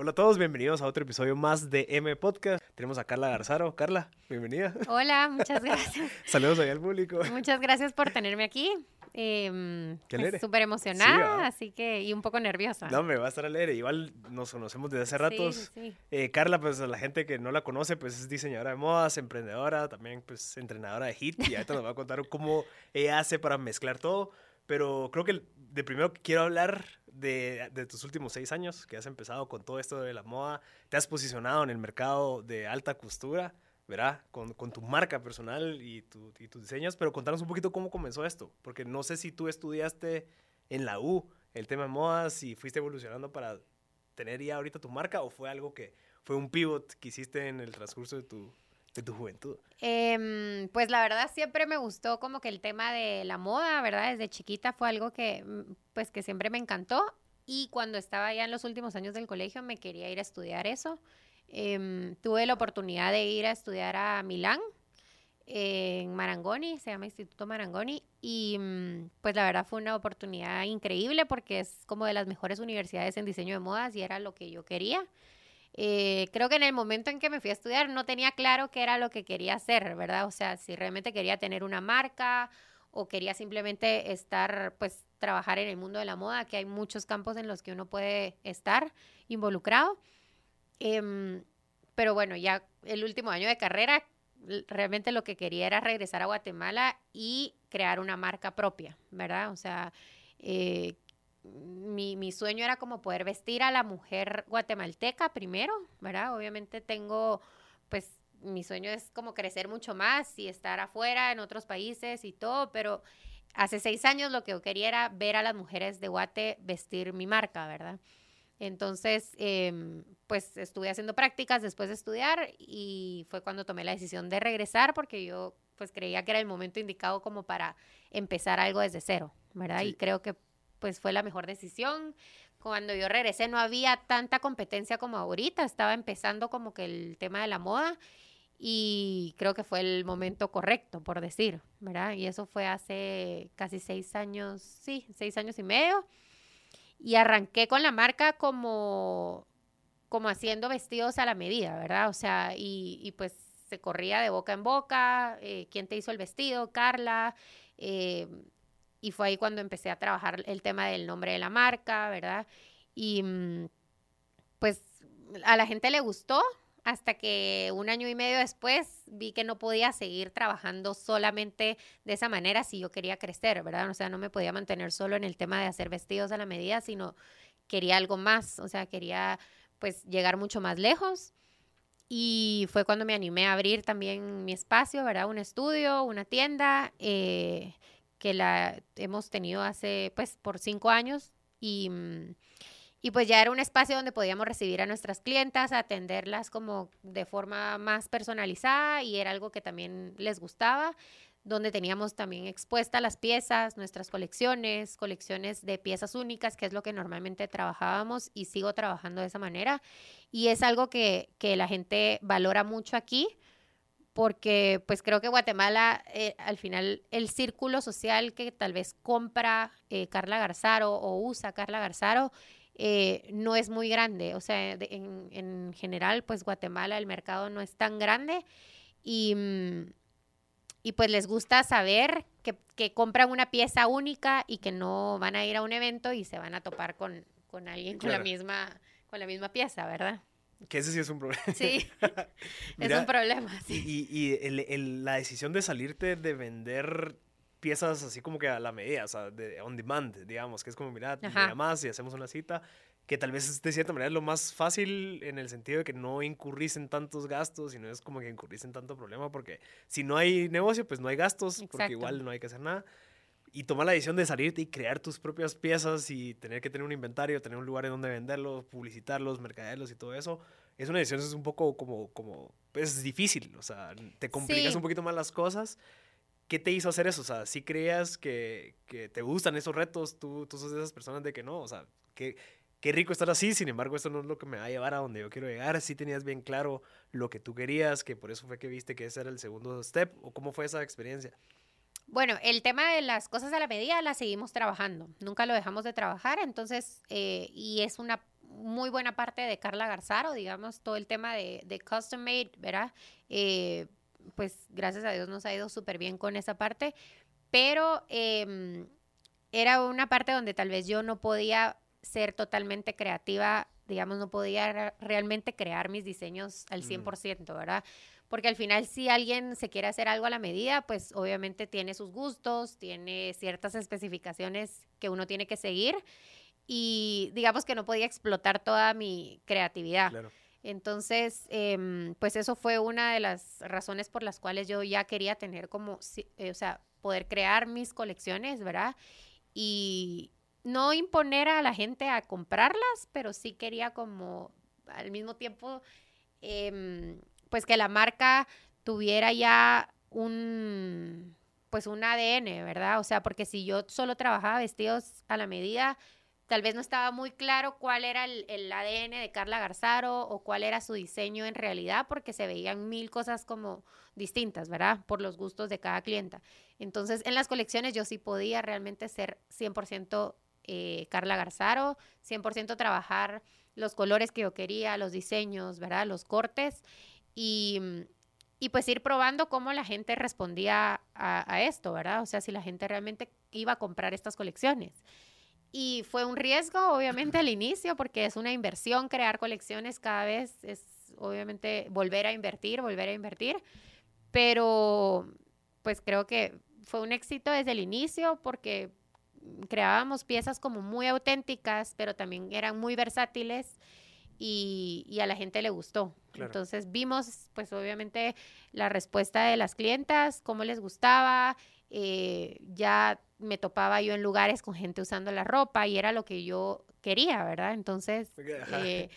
Hola a todos, bienvenidos a otro episodio más de M Podcast. Tenemos a Carla Garzaro. Carla, bienvenida. Hola, muchas gracias. Saludos ahí al público. Muchas gracias por tenerme aquí. Eh. Súper emocionada, así que, y un poco nerviosa. No, me va a estar alegre. Igual nos conocemos desde hace ratos. sí, sí. Eh, Carla, pues a la gente que no la conoce, pues es diseñadora de modas, emprendedora, también pues entrenadora de HIT y ahorita nos va a contar cómo ella hace para mezclar todo. Pero creo que de primero quiero hablar de, de tus últimos seis años, que has empezado con todo esto de la moda, te has posicionado en el mercado de alta costura, ¿verdad? Con, con tu marca personal y, tu- y tus diseños, pero contanos un poquito cómo comenzó esto, porque no sé si tú estudiaste en la U el tema de modas y fuiste evolucionando para tener ya ahorita tu marca o fue algo que fue un pivot que hiciste en el transcurso de tu, de tu juventud? Em, pues la verdad siempre me gustó como que el tema de la moda, ¿verdad? Desde chiquita fue algo que mm, pues que siempre me encantó y cuando estaba ya en los últimos años del colegio me quería ir a estudiar eso. Em, tuve la oportunidad de ir a estudiar a Milán, en Marangoni, se llama Instituto Marangoni, y mm, pues la verdad fue una oportunidad increíble porque es como de las mejores universidades en diseño de modas y era lo que yo quería. Eh, creo que en el momento en que me fui a estudiar no tenía claro qué era lo que quería hacer, ¿verdad? O sea, si realmente quería tener una marca o quería simplemente estar, pues, trabajar en el mundo de la moda, que hay muchos campos en los que uno puede estar involucrado. Em, pero bueno, ya el último año de carrera, realmente lo que quería era regresar a Guatemala y crear una marca propia, ¿verdad? O sea, eh, mi, mi sueño era como poder vestir a la mujer guatemalteca primero, ¿verdad? Obviamente tengo, pues, mi sueño es como crecer mucho más y estar afuera en otros países y todo, pero hace seis años lo que yo quería era ver a las mujeres de Guate vestir mi marca, ¿verdad? Entonces, em, pues estuve haciendo prácticas después de estudiar y fue cuando tomé la decisión de regresar porque yo pues creía que era el momento indicado como para empezar algo desde cero, ¿verdad? Sí. Y creo que pues fue la mejor decisión. Cuando yo regresé no había tanta competencia como ahorita, estaba empezando como que el tema de la moda y creo que fue el momento correcto, por decir, ¿verdad? Y eso fue hace casi seis años, sí, seis años y medio. Y arranqué con la marca como, como haciendo vestidos a la medida, ¿verdad? O sea, y, pues se corría de boca en boca, eh, ¿quién te hizo el vestido? Carla. eh, y fue ahí cuando empecé a trabajar el tema del nombre de la marca, ¿verdad? Y mm, pues a la gente le gustó hasta que un año y medio después vi que no podía seguir trabajando solamente de esa manera si yo quería crecer, ¿verdad? O sea, no me podía mantener solo en el tema de hacer vestidos a la medida, sino quería algo más, o sea, quería pues llegar mucho más lejos. Y fue cuando me animé a abrir también mi espacio, ¿verdad? Un estudio, una tienda, eh, que la hemos tenido hace, pues, por cinco años. Y, mm, y pues ya era un espacio donde podíamos recibir a nuestras clientas, atenderlas como de forma más personalizada y era algo que también les gustaba, donde teníamos también expuestas las piezas, nuestras colecciones, colecciones de piezas únicas, que es lo que normalmente trabajábamos y sigo trabajando de esa manera. Y es algo que, que la gente valora mucho aquí porque pues creo que Guatemala, eh, al final, el círculo social que tal vez compra eh, Carla Garzaro o usa Carla Garzaro, eh, no es muy grande. O sea, de- en, en general, pues Guatemala, el mercado no es tan grande y, mm, y pues les gusta saber que, que compran una pieza única y que no van a ir a un evento y se van a topar con, con alguien con, la misma, con la misma pieza, ¿verdad? Que ese sí es un problema. Sí, Mira, es un problema. Y, Sí. y- y el- el- la decisión de salirte de vender piezas así como que a la medida, o sea, de on demand, digamos, que es como, mira, me Ajá. llamas y hacemos una cita, que tal vez es de cierta manera lo más fácil en el sentido de que no incurrís en tantos gastos y no es como que incurrís en tanto problema, porque si no hay negocio, pues no hay gastos, porque Exacto. igual no hay que hacer nada. Y tomar la decisión de salirte y crear tus propias piezas y tener que tener un inventario, tener un lugar en donde venderlos, publicitarlos, mercadearlos y todo eso, es una decisión es un poco como, como, pues difícil, o sea, te complicas Sí. un poquito más las cosas. ¿Qué te hizo hacer eso? O sea, si creías que, que te gustan esos retos, tú, tú sos de esas personas de que no, o sea, qué, qué rico estar así, sin embargo, esto no es lo que me va a llevar a donde yo quiero llegar. Sí tenías bien claro lo que tú querías, que por eso fue que viste que ese era el segundo step, o cómo fue esa experiencia. Bueno, el tema de las cosas a la medida la seguimos trabajando, nunca lo dejamos de trabajar, entonces, eh, y es una, muy buena parte de Carla Garzaro, digamos, todo el tema de, de custom made, ¿verdad? Eh, pues gracias a Dios nos ha ido súper bien con esa parte, pero em, era una parte donde tal vez yo no podía ser totalmente creativa, digamos, no podía realmente crear mis diseños al 100%, ¿verdad? Porque al final si alguien se quiere hacer algo a la medida, pues obviamente tiene sus gustos, tiene ciertas especificaciones que uno tiene que seguir y digamos que no podía explotar toda mi creatividad. Entonces, em, pues eso fue una de las razones por las cuales yo ya quería tener como, eh, o sea, poder crear mis colecciones, ¿verdad? Y no imponer a la gente a comprarlas, pero sí quería como al mismo tiempo, em, pues que la marca tuviera ya un, pues un ADN, ¿verdad? O sea, porque si yo solo trabajaba vestidos a la medida, tal vez no estaba muy claro cuál era el, ADN de Carla Garzaro o cuál era su diseño en realidad, porque se veían mil cosas como distintas, ¿verdad? Por los gustos de cada clienta. Entonces, en las colecciones yo sí podía realmente ser 100% eh, Carla Garzaro, 100% trabajar los colores que yo quería, los diseños, ¿verdad? Los cortes y, y pues ir probando cómo la gente respondía a, a esto, ¿verdad? O sea, si la gente realmente iba a comprar estas colecciones. Y fue un riesgo, obviamente, al inicio, porque es una inversión crear colecciones cada vez, es obviamente volver a invertir, volver a invertir, pero pues creo que fue un éxito desde el inicio porque creábamos piezas como muy auténticas, pero también eran muy versátiles y, y a la gente le gustó. Entonces vimos, pues obviamente, la respuesta de las clientas, cómo les gustaba, eh, ya me topaba yo en lugares con gente usando la ropa y era lo que yo quería, ¿verdad? Entonces, eh,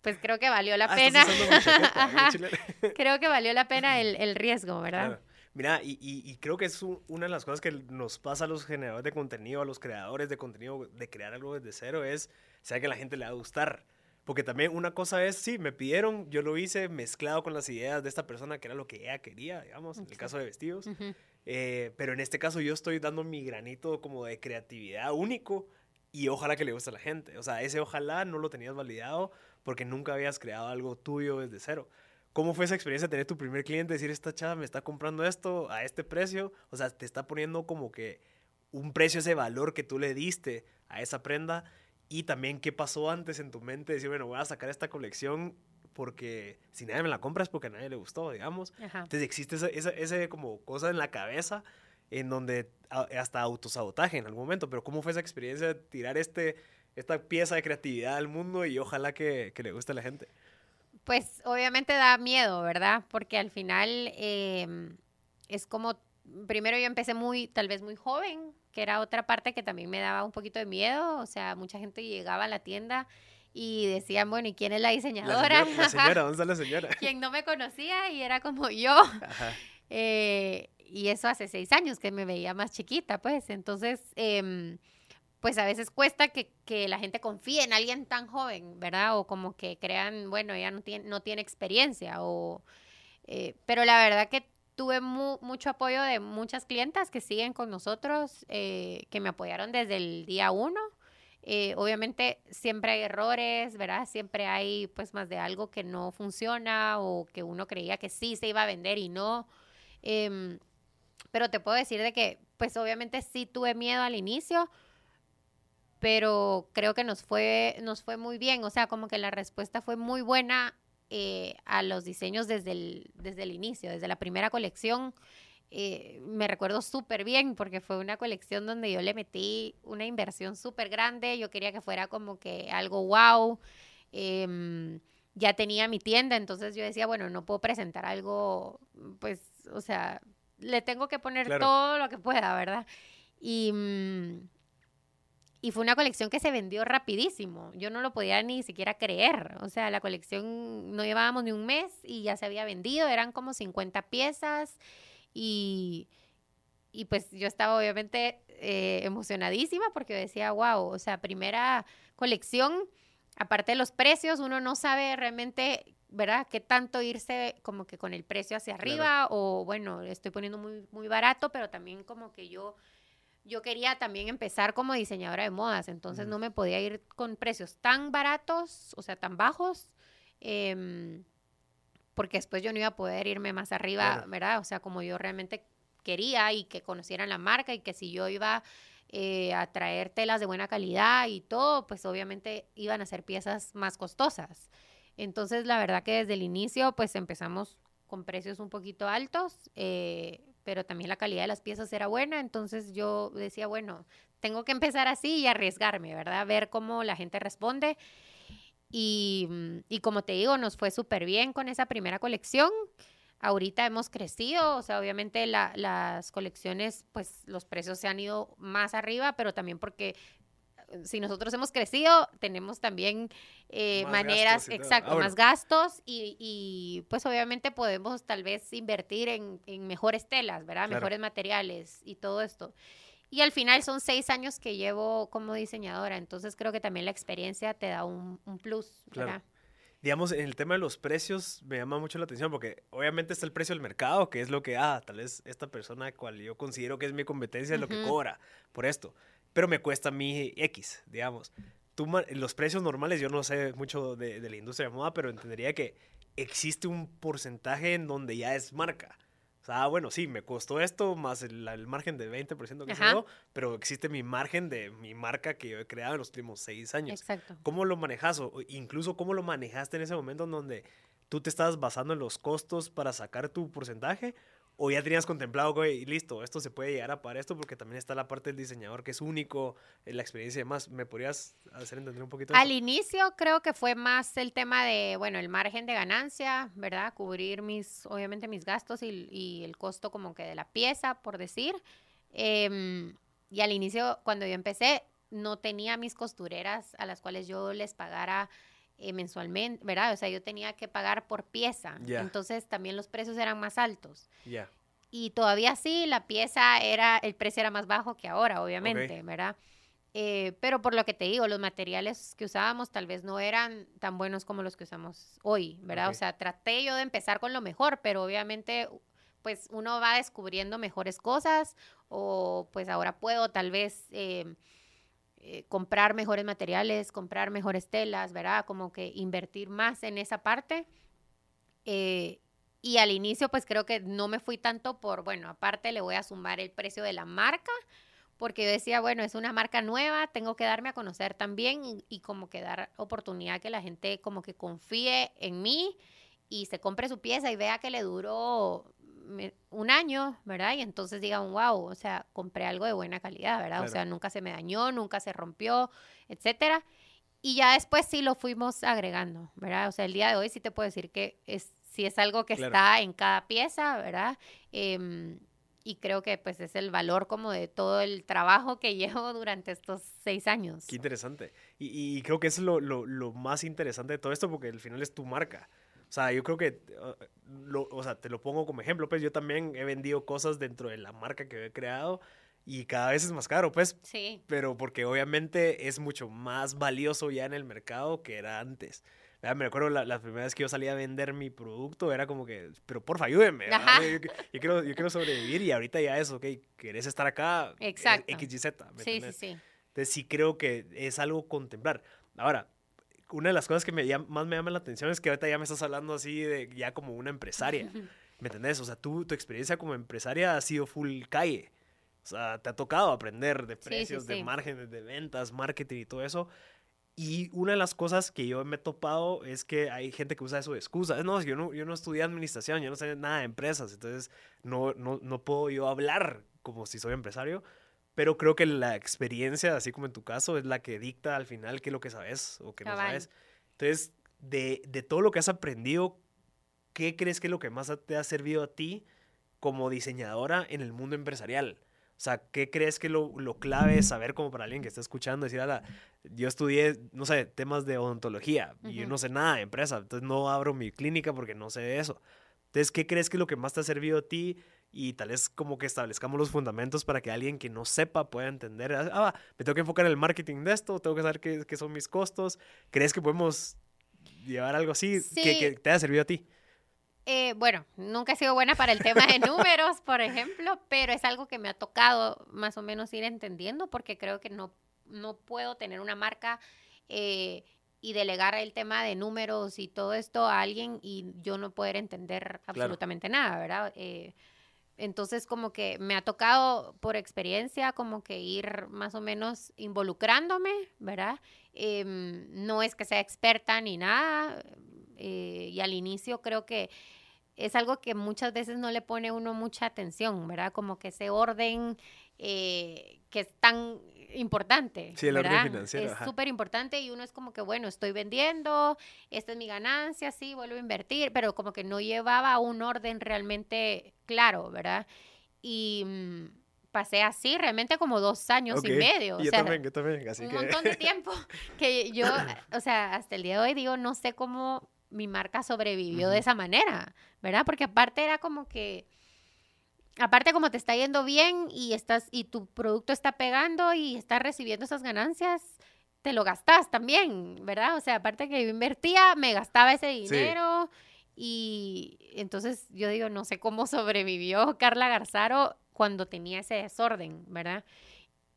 pues creo que valió la ah, pena. creo que valió la pena el, riesgo, ¿verdad? Mira, y, creo que es una de las cosas que nos pasa a los generadores de contenido, a los creadores de contenido, de crear algo desde cero, es, sea que a la gente le va a gustar. Porque también una cosa es, sí, me pidieron, yo lo hice mezclado con las ideas de esta persona, que era lo que ella quería, digamos, en el caso de vestidos. Eh, pero en este caso yo estoy dando mi granito como de creatividad único y ojalá que le guste a la gente. O sea, ese ojalá no lo tenías validado porque nunca habías creado algo tuyo desde cero. ¿Cómo fue esa experiencia de tener tu primer cliente, decir, esta chava me está comprando esto a este precio? O sea, te está poniendo como que un precio, ese valor que tú le diste a esa prenda. Y también qué pasó antes en tu mente, decir, bueno, voy a sacar esta colección porque si nadie me la compra es porque a nadie le gustó, digamos. Entonces existe esa, esa, como cosa en la cabeza en donde hasta autosabotaje en algún momento, pero ¿cómo fue esa experiencia de tirar este, esta pieza de creatividad al mundo y ojalá que, que le guste a la gente? Pues obviamente da miedo, ¿verdad? Porque al final em, es como, primero yo empecé muy, tal vez muy joven, que era otra parte que también me daba un poquito de miedo, o sea, mucha gente llegaba a la tienda y decían, bueno, ¿y quién es la diseñadora? La señora, ¿dónde está la señora? Quien no me conocía y era como yo. Eh, y eso hace seis años que me veía más chiquita, pues. Entonces, em, pues a veces cuesta que, que, la gente confíe en alguien tan joven, ¿verdad? O como que crean, bueno, ella no tiene, no tiene experiencia. O, eh, pero la verdad que tuve mucho apoyo de muchas clientas que siguen con nosotros, eh, que me apoyaron desde el día uno. Eh, obviamente siempre hay errores, ¿verdad? Siempre hay pues más de algo que no funciona o que uno creía que sí se iba a vender y no. Em, pero te puedo decir de que pues obviamente sí tuve miedo al inicio, pero creo que nos fue, nos fue muy bien, o sea, como que la respuesta fue muy buena eh, a los diseños desde el, desde el inicio, desde la primera colección. Eh, me recuerdo súper bien porque fue una colección donde yo le metí una inversión súper grande, yo quería que fuera como que algo wow. Em, ya tenía mi tienda, entonces yo decía, bueno, no puedo presentar algo, pues, o sea, le tengo que poner todo lo que pueda, ¿verdad? Y, mm, y fue una colección que se vendió rapidísimo. Yo no lo podía ni siquiera creer. O sea, la colección no llevábamos ni un mes y ya se había vendido. Eran como 50 piezas. Y, y pues yo estaba obviamente eh, emocionadísima porque decía, wow, o sea, primera colección, aparte de los precios, uno no sabe realmente, ¿verdad? Qué tanto irse como que con el precio hacia arriba o bueno, estoy poniendo muy, muy barato, pero también como que yo yo quería también empezar como diseñadora de modas, entonces no me podía ir con precios tan baratos, o sea, tan bajos, em, porque después yo no iba a poder irme más arriba, ¿verdad? O sea, como yo realmente quería y que conocieran la marca y que si yo iba eh, a traer telas de buena calidad y todo, pues obviamente iban a ser piezas más costosas. Entonces, la verdad que desde el inicio, pues empezamos con precios un poquito altos, eh, pero también la calidad de las piezas era buena, entonces yo decía, bueno, tengo que empezar así y arriesgarme, ¿verdad? Ver cómo la gente responde. Y, y como te digo, nos fue súper bien con esa primera colección. Ahorita hemos crecido, o sea, obviamente las colecciones, pues los precios se han ido más arriba, pero también porque si nosotros hemos crecido, tenemos también eh, maneras, exacto, ah, más gastos y, pues obviamente podemos tal vez invertir en, mejores telas, ¿verdad? Mejores materiales y todo esto. Y al final son seis años que llevo como diseñadora, entonces creo que también la experiencia te da un, plus, ¿verdad? digamos, en el tema de los precios me llama mucho la atención porque obviamente está el precio del mercado, que es lo que, ah, tal vez esta persona cual yo considero que es mi competencia es lo que cobra por esto pero me cuesta mí X, digamos. Tú, los precios normales, yo no sé mucho de, la industria de moda, pero entendería que existe un porcentaje en donde ya es marca. O sea, bueno, sí, me costó esto más el, margen de 20% que se dio, pero existe mi margen de mi marca que yo he creado en los últimos seis años. Exacto. ¿Cómo lo manejas? O incluso cómo lo manejaste en ese momento en donde tú te estabas basando en los costos para sacar tu porcentaje o ya tenías contemplado, güey, listo, esto se puede llegar a para esto porque también está la parte del diseñador que es único, eh, la experiencia y demás. ¿Me podrías hacer entender un poquito? Al inicio creo que fue más el tema de, bueno, el margen de ganancia, ¿verdad? Cubrir mis, obviamente mis gastos y, el costo como que de la pieza, por decir. Em, y al inicio, cuando yo empecé, no tenía mis costureras a las cuales yo les pagara eh, mensualmente, ¿verdad? O sea, yo tenía que pagar por pieza. Entonces también los precios eran más altos. Y todavía sí, la pieza era, el precio era más bajo que ahora, obviamente, ¿verdad? Eh, pero por lo que te digo, los materiales que usábamos tal vez no eran tan buenos como los que usamos hoy, ¿verdad? O sea, traté yo de empezar con lo mejor, pero obviamente pues uno va descubriendo mejores cosas o pues ahora puedo tal vez... Eh, eh, comprar mejores materiales, comprar mejores telas, ¿verdad? Como que invertir más en esa parte. Eh, y al inicio, pues creo que no me fui tanto por, bueno, aparte le voy a sumar el precio de la marca, porque yo decía, bueno, es una marca nueva, tengo que darme a conocer también y, y como que dar oportunidad que la gente como que confíe en mí y se compre su pieza y vea que le duró un año, ¿verdad? Y entonces digan, wow, o sea, compré algo de buena calidad, ¿verdad? O sea, nunca se me dañó, nunca se rompió, etcétera. Y ya después sí lo fuimos agregando, ¿verdad? O sea, el día de hoy sí te puedo decir que es, sí es algo que está en cada pieza, ¿verdad? Em, y creo que pues es el valor como de todo el trabajo que llevo durante estos seis años. Qué interesante. Y, creo que es lo, lo, lo, más interesante de todo esto porque al final es tu marca. O sea, yo creo que, uh, lo, o sea, te lo pongo como ejemplo, pues yo también he vendido cosas dentro de la marca que he creado y cada vez es más caro, pues. Sí. Pero porque obviamente es mucho más valioso ya en el mercado que era antes. Me acuerdo la, la, primera vez que yo salía a vender mi producto, era como que, pero porfa, ayúdenme. Yo, yo, quiero, yo quiero sobrevivir y ahorita ya es, ok, querés estar acá. Exacto. XYZ. ¿me sí, sí, sí. Entonces sí creo que es algo contemplar. Ahora, una de las cosas que me más me llama la atención es que ahorita ya me estás hablando así de ya como una empresaria. ¿Me entendés? O sea, tú, tu experiencia como empresaria ha sido full calle. O sea, te ha tocado aprender de precios, de márgenes, de ventas, marketing y todo eso. Y una de las cosas que yo me he topado es que hay gente que usa eso de excusa. No, yo no, yo no estudié administración, yo no sé nada de empresas, entonces no, no, no puedo yo hablar como si soy empresario pero creo que la experiencia, así como en tu caso, es la que dicta al final qué es lo que sabes o qué no sabes. Entonces, de, de, todo lo que has aprendido, ¿qué crees que es lo que más te ha servido a ti como diseñadora en el mundo empresarial? O sea, ¿qué crees que lo, lo clave es saber como para alguien que está escuchando? Decir, yo estudié, no sé, temas de odontología y yo no sé nada de empresa, entonces no abro mi clínica porque no sé de eso. Entonces, ¿qué crees que es lo que más te ha servido a ti y tal vez como que establezcamos los fundamentos para que alguien que no sepa pueda entender, ah, ah me tengo que enfocar en el marketing de esto, tengo que saber qué, qué son mis costos. ¿Crees que podemos llevar algo así que, te haya servido a ti? Eh, bueno, nunca he sido buena para el tema de números, por ejemplo, pero es algo que me ha tocado más o menos ir entendiendo porque creo que no, no puedo tener una marca eh, y delegar el tema de números y todo esto a alguien y yo no poder entender absolutamente nada, ¿verdad? Eh, entonces, como que me ha tocado por experiencia, como que ir más o menos involucrándome, ¿verdad? Em, no es que sea experta ni nada. Eh, y al inicio creo que es algo que muchas veces no le pone uno mucha atención, ¿verdad? Como que ese orden eh, que es tan importante. Sí, el orden financiero. Es súper importante y uno es como que, bueno, estoy vendiendo, esta es mi ganancia, sí, vuelvo a invertir, pero como que no llevaba un orden realmente claro, ¿verdad? Y mm, pasé así realmente como dos años y medio. yo también, yo también. Así un montón de tiempo que yo, o sea, hasta el día de hoy digo, no sé cómo mi marca sobrevivió de esa manera, ¿verdad? Porque aparte era como que aparte como te está yendo bien y estás y tu producto está pegando y estás recibiendo esas ganancias, te lo gastas también, ¿verdad? O sea, aparte que yo invertía, me gastaba ese dinero y entonces yo digo, no sé cómo sobrevivió Carla Garzaro cuando tenía ese desorden, ¿verdad?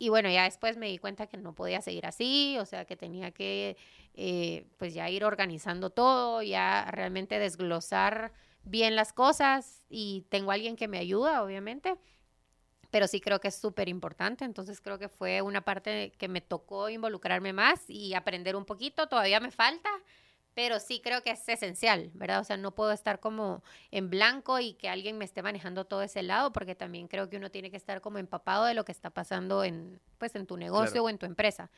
Y bueno, ya después me di cuenta que no podía seguir así, o sea, que tenía que, eh, pues ya ir organizando todo, ya realmente desglosar bien las cosas y tengo alguien que me ayuda, obviamente, pero sí creo que es súper importante, entonces creo que fue una parte que me tocó involucrarme más y aprender un poquito, todavía me falta, pero sí creo que es esencial, ¿verdad? O sea, no puedo estar como en blanco y que alguien me esté manejando todo ese lado, porque también creo que uno tiene que estar como empapado de lo que está pasando en, pues, en tu negocio o en tu empresa.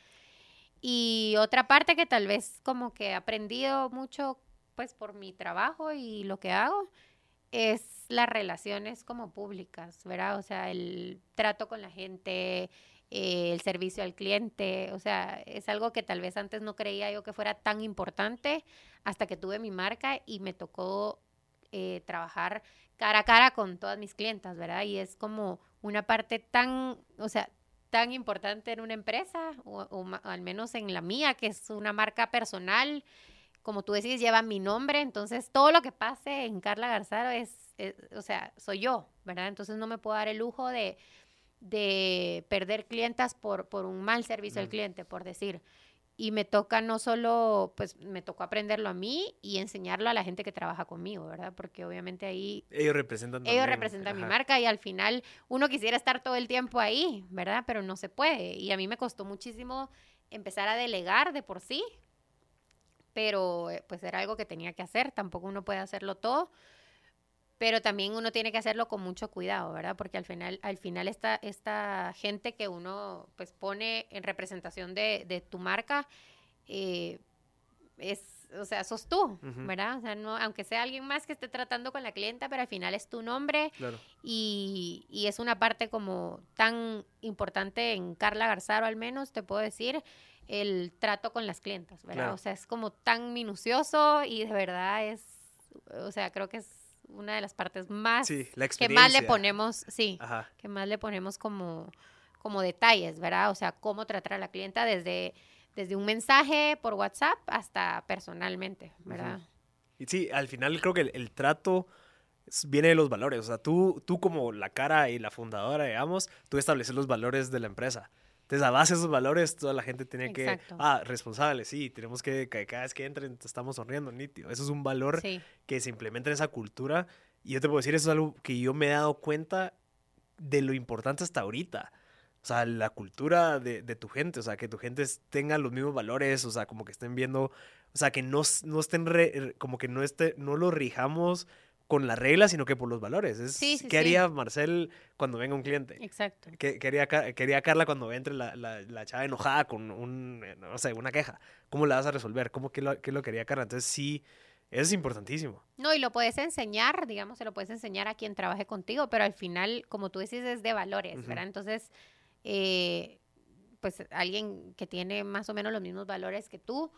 Y otra parte que tal vez como que he aprendido mucho pues por mi trabajo y lo que hago, es las relaciones como públicas, ¿verdad? O sea, el trato con la gente, eh, el servicio al cliente, o sea, es algo que tal vez antes no creía yo que fuera tan importante hasta que tuve mi marca y me tocó eh, trabajar cara a cara con todas mis clientas, ¿verdad? Y es como una parte tan, o sea, tan importante en una empresa, o al menos en la mía, que es una marca personal, como tú decís, lleva mi nombre, entonces todo lo que pase en Carla Garzaro es, o sea, soy yo, ¿verdad? Entonces no me puedo dar el lujo de, de perder clientas por, por un mal servicio al cliente, por decir. Y me toca no solo, pues me tocó aprenderlo a mí y enseñarlo a la gente que trabaja conmigo, ¿verdad? Porque obviamente ahí... Ellos representan Ellos representan mi marca y al final uno quisiera estar todo el tiempo ahí, ¿verdad? Pero no se puede. Y a mí me costó muchísimo empezar a delegar de por sí, pero eh, pues era algo que tenía que hacer, tampoco uno puede hacerlo todo, pero también uno tiene que hacerlo con mucho cuidado, ¿verdad? Porque al final, al final esta, esta gente que uno pues pone en representación de, de tu marca, eh, es, o sea, sos tú, ¿verdad? O sea, no, aunque sea alguien más que esté tratando con la clienta, pero al final es tu nombre y, y, es una parte como tan importante en Carla Garzaro al menos, te puedo decir, el trato con las clientas, ¿verdad? O sea, es como tan minucioso y de verdad es, o sea, creo que es una de las partes más que más le ponemos, sí, que más le ponemos como, como detalles, ¿verdad? O sea, cómo tratar a la clienta desde, desde un mensaje por WhatsApp hasta personalmente, ¿verdad? Y sí, al final creo que el, trato viene de los valores. O sea, tú, tú como la cara y la fundadora, digamos, tú estableces los valores de la empresa. Entonces, a base de esos valores, toda la gente tiene que, ah, responsable, sí, tenemos que, cada vez que entren, estamos sonriendo, nítido. Eso es un valor que se implementa en esa cultura. Y yo te puedo decir, eso es algo que yo me he dado cuenta de lo importante hasta ahorita. O sea, la cultura de, de tu gente, o sea, que tu gente tenga los mismos valores, o sea, como que estén viendo, o sea, que no, no estén, como que no, esté, no lo rijamos con las reglas, sino que por los valores. Es, ¿Qué haría Marcel cuando venga un cliente? Exacto. ¿Qué quería Carla cuando entre la, la, la, chava enojada con un, no sé, una queja? ¿Cómo la vas a resolver? ¿Cómo, qué, lo, qué lo quería Carla? Entonces sí, eso es importantísimo. No, y lo puedes enseñar, digamos, se lo puedes enseñar a quien trabaje contigo, pero al final, como tú dices, es de valores, ¿verdad? Entonces, eh, pues alguien que tiene más o menos los mismos valores que tú,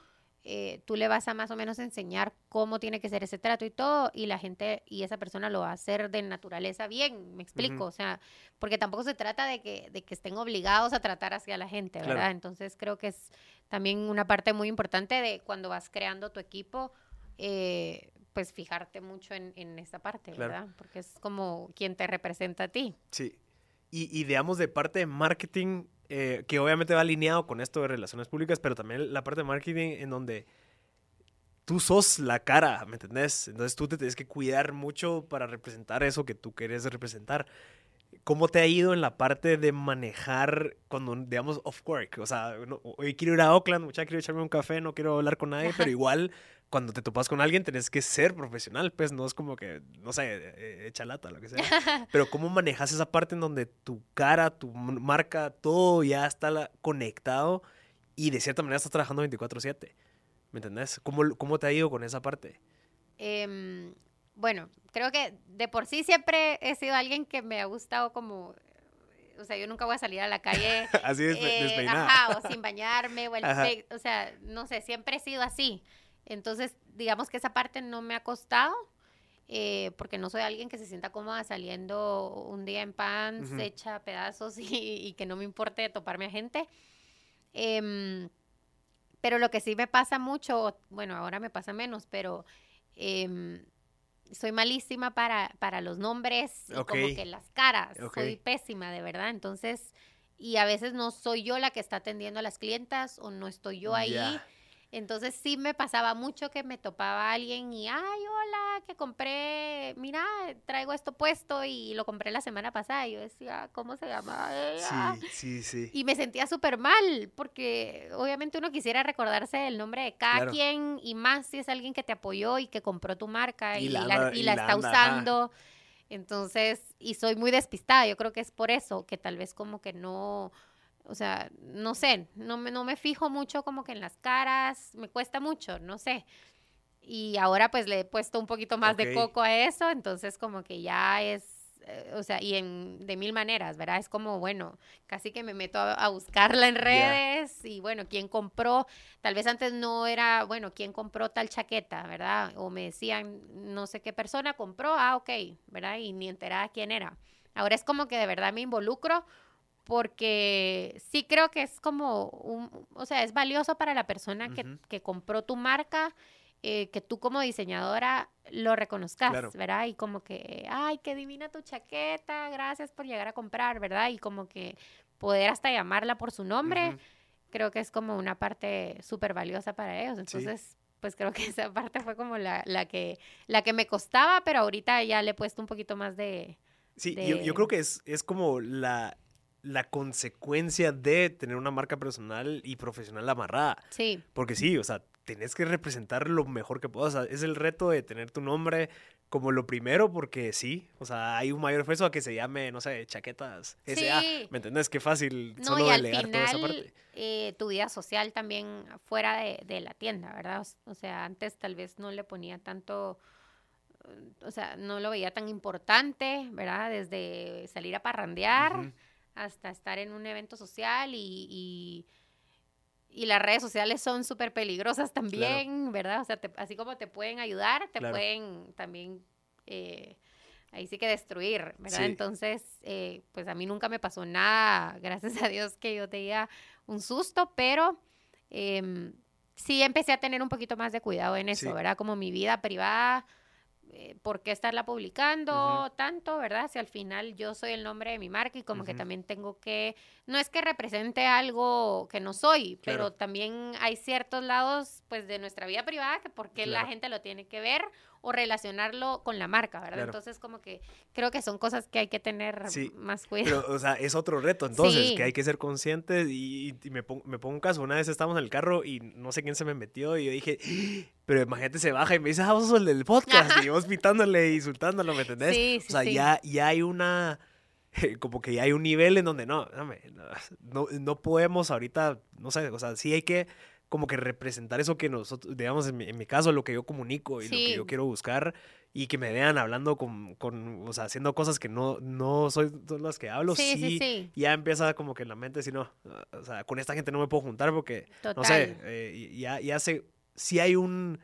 eh, tú le vas a más o menos enseñar cómo tiene que ser ese trato y todo, y la gente y esa persona lo va a hacer de naturaleza bien, me explico, o sea, porque tampoco se trata de que, de que estén obligados a tratar hacia la gente, ¿verdad? Entonces creo que es también una parte muy importante de cuando vas creando tu equipo, eh, pues fijarte mucho en, en esta parte, Claro. ¿verdad? Porque es como quien te representa a ti. Sí. Y, y digamos de parte de marketing, eh, que obviamente va alineado con esto de relaciones públicas, pero también la parte de marketing en donde tú sos la cara, ¿me entendés? Entonces tú te tienes que cuidar mucho para representar eso que tú quieres representar. ¿Cómo te ha ido en la parte de manejar cuando, digamos, off work? O sea, no- hoy quiero ir a Oakland, muchacha, quiero echarme un café, no quiero hablar con nadie, pero igual cuando te topas con alguien tenés que ser profesional, pues no es como que, no sé, eh, echa lata, lo que sea. Pero ¿cómo manejas esa parte en donde tu cara, tu marca, todo ya está conectado y de cierta manera estás trabajando 24/7? ¿Me entendés? ¿Cómo, ¿Cómo te ha ido con esa parte? Em, bueno, creo que de por sí siempre he sido alguien que me ha gustado como, o sea, yo nunca voy a salir a la calle Así despe- eh, despeinada. ajá, o sin bañarme, o, el o sea, no sé, siempre he sido así. Entonces, digamos que esa parte no me ha costado, eh, porque no soy alguien que se sienta cómoda saliendo un día en pants, Ujú. hecha pedazos y, y que no me importe toparme a gente. Em, pero lo que sí me pasa mucho, bueno, ahora me pasa menos, pero em, soy malísima para, para los nombres como que las caras. Soy pésima, de verdad. Entonces, y a veces no soy yo la que está atendiendo a las clientas o no estoy yo ahí. Entonces sí me pasaba mucho que me topaba alguien y, ay, hola, que compré, mira, traigo esto puesto y lo compré la semana pasada. Y yo decía, ¿cómo se llama ella? Sí, sí, sí. Y me sentía súper mal, porque obviamente uno quisiera recordarse del nombre de cada Claro. quien, y más si es alguien que te apoyó y que compró tu marca Y y, la y y la está anda, ajá. usando. Entonces, y soy muy despistada, yo creo que es por eso, que tal vez como que no, o sea, no sé, no me, no me fijo mucho como que en las caras, me cuesta mucho, no sé. Y ahora pues le he puesto un poquito más de coco a eso, entonces como que ya es, eh, o sea, y en, de mil maneras, ¿verdad? Es como, bueno, casi que me meto a, a buscarla en redes y bueno, quién compró, tal vez antes no era, bueno, quién compró tal chaqueta, ¿verdad? O me decían, no sé qué persona compró, ah, ok, ¿verdad? Y ni enterada quién era. Ahora es como que de verdad me involucro porque sí creo que es como un, o sea, es valioso para la persona que, que compró tu marca, eh, que tú como diseñadora lo reconozcas, Claro. ¿verdad? Y como que, ay, qué divina tu chaqueta, gracias por llegar a comprar, ¿verdad? Y como que poder hasta llamarla por su nombre, creo que es como una parte súper valiosa para ellos. Entonces, pues creo que esa parte fue como la, la, que, la que me costaba, pero ahorita ya le he puesto un poquito más de... Sí, de- yo, yo creo que es, es como la, la consecuencia de tener una marca personal y profesional amarrada. Sí, Porque sí, o sea, tenés que representar lo mejor que puedas. O sea, es el reto de tener tu nombre como lo primero, porque sí, o sea, hay un mayor esfuerzo a que se llame, no sé, chaquetas SA. Sí. ¿Me entendés? Qué fácil No, solo y al delegar toda esa final, parte. eh, tu vida social también fuera de, de la tienda, ¿verdad? O sea, antes tal vez no le ponía tanto, o sea, no lo veía tan importante, ¿verdad? Desde salir a parrandear. Hasta estar en un evento social y, y, y las redes sociales son súper peligrosas también, ¿verdad? O sea, te- así como te pueden ayudar, te Claro. pueden también... eh, ahí sí que destruir, ¿verdad? Sí. Entonces, eh, pues a mí nunca me pasó nada, gracias a Dios que yo tenía un susto, pero em, sí empecé a tener un poquito más de cuidado en eso, Sí. ¿verdad? Como mi vida privada, eh, ¿por qué estarla publicando tanto, verdad? Si al final yo soy el nombre de mi marca y como que también tengo que, no es que represente algo que no soy, pero también hay ciertos lados, pues, de nuestra vida privada que por qué la gente lo tiene que ver o relacionarlo con la marca, ¿verdad? Claro. Entonces, como que creo que son cosas que hay que tener Sí, más cuidado. Pero, o sea, es otro reto, entonces, Sí. que hay que ser conscientes y, y me, pongo, me pongo un caso. Una vez estábamos en el carro y no sé quién se me metió y yo dije, pero imagínate se baja y me dice, ah, vos sos el del podcast. Y vos pitándole e insultándolo, ¿me entendés? Sí, o sí, sea, sí. ya, ya hay una, como que ya hay un nivel en donde no, no, no podemos ahorita, no sé, o sea, sí hay que como que representar eso que nosotros, digamos, en mi, en mi caso, lo que yo comunico y lo que Sí. yo quiero buscar y que me vean hablando con, con o sea, haciendo cosas que no, no soy son las que hablo, Sí, sí, sí, sí. ya empieza como que en la mente, si no, o sea, con esta gente no me puedo juntar porque, Total. no sé, eh, ya, ya sé, si hay un,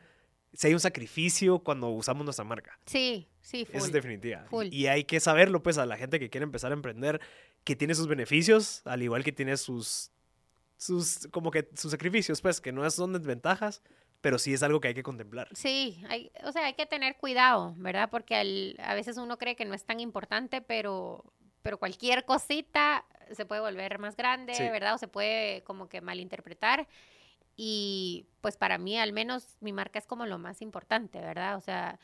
si hay un sacrificio cuando usamos nuestra marca. Sí, sí, full. Eso es definitiva. Full. Y, hay que saberlo, pues, a la gente que quiere empezar a emprender, que tiene sus beneficios, al igual que tiene sus, sus, como que sus sacrificios, pues, que no son desventajas, pero sí es algo que hay que contemplar. Sí, hay, o sea, hay que tener cuidado, ¿verdad? Porque a veces uno cree que no es tan importante, pero, pero cualquier cosita se puede volver más grande, ¿verdad? O se puede como que malinterpretar. Y pues para mí al menos mi marca es como lo más importante, ¿verdad? O sea,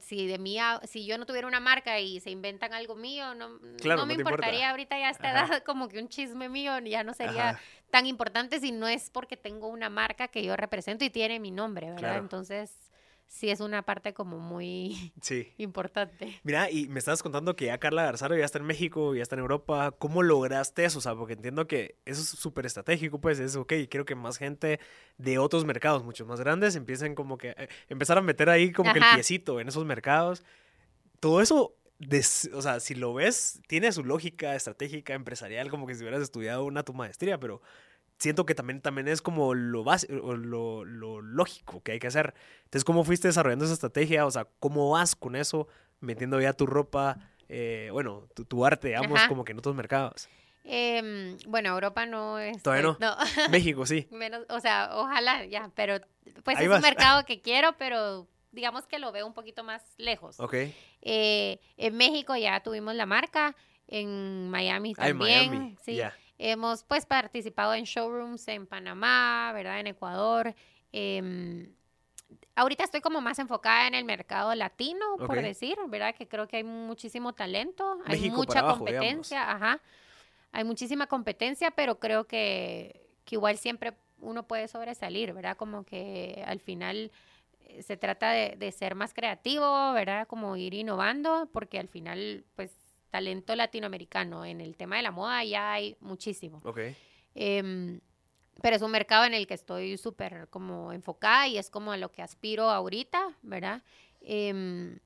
si de mí, si yo no tuviera una marca y se inventan algo mío, no, no me importaría ahorita ya a esta edad como que un chisme mío ya no sería tan importante si no es porque tengo una marca que yo represento y tiene mi nombre, ¿verdad? Entonces, sí es una parte como muy importante. Mira, y me estabas contando que ya Carla Garzaro ya está en México, ya está en Europa. ¿Cómo lograste eso? O sea, porque entiendo que eso es súper estratégico, pues es ok. Quiero que más gente de otros mercados, mucho más grandes, empiecen como que eh, empezar a meter ahí como que el piecito en esos mercados. Todo eso o sea, si lo ves, tiene su lógica estratégica, empresarial, como que si hubieras estudiado una tu maestría, pero siento que también, también es como lo básico, lo, lo, lógico que hay que hacer. Entonces, ¿cómo fuiste desarrollando esa estrategia? O sea, ¿cómo vas con eso? Metiendo ya tu ropa, eh, bueno, tu, arte, digamos, como que en otros mercados. Em, bueno, Europa no es. Todavía no. México sí. Menos, o sea, ojalá ya, pero pues es un mercado que quiero, pero digamos que lo veo un poquito más lejos. Ok. Eh, en México ya tuvimos la marca, en Miami también. Miami. Sí. Hemos pues participado en showrooms en Panamá, ¿verdad? En Ecuador. Em, ahorita estoy como más enfocada en el mercado latino, por decir, ¿verdad? Que creo que hay muchísimo talento, hay mucha competencia, ajá. Hay muchísima competencia, pero creo que, que igual siempre uno puede sobresalir, ¿verdad? Como que al final eh, se trata de, de, ser más creativo, ¿verdad? Como ir innovando, porque al final, pues talento latinoamericano en el tema de la moda ya hay muchísimo. Ok. Em, pero es un mercado en el que estoy súper como enfocada y es como a lo que aspiro ahorita, ¿verdad? Em,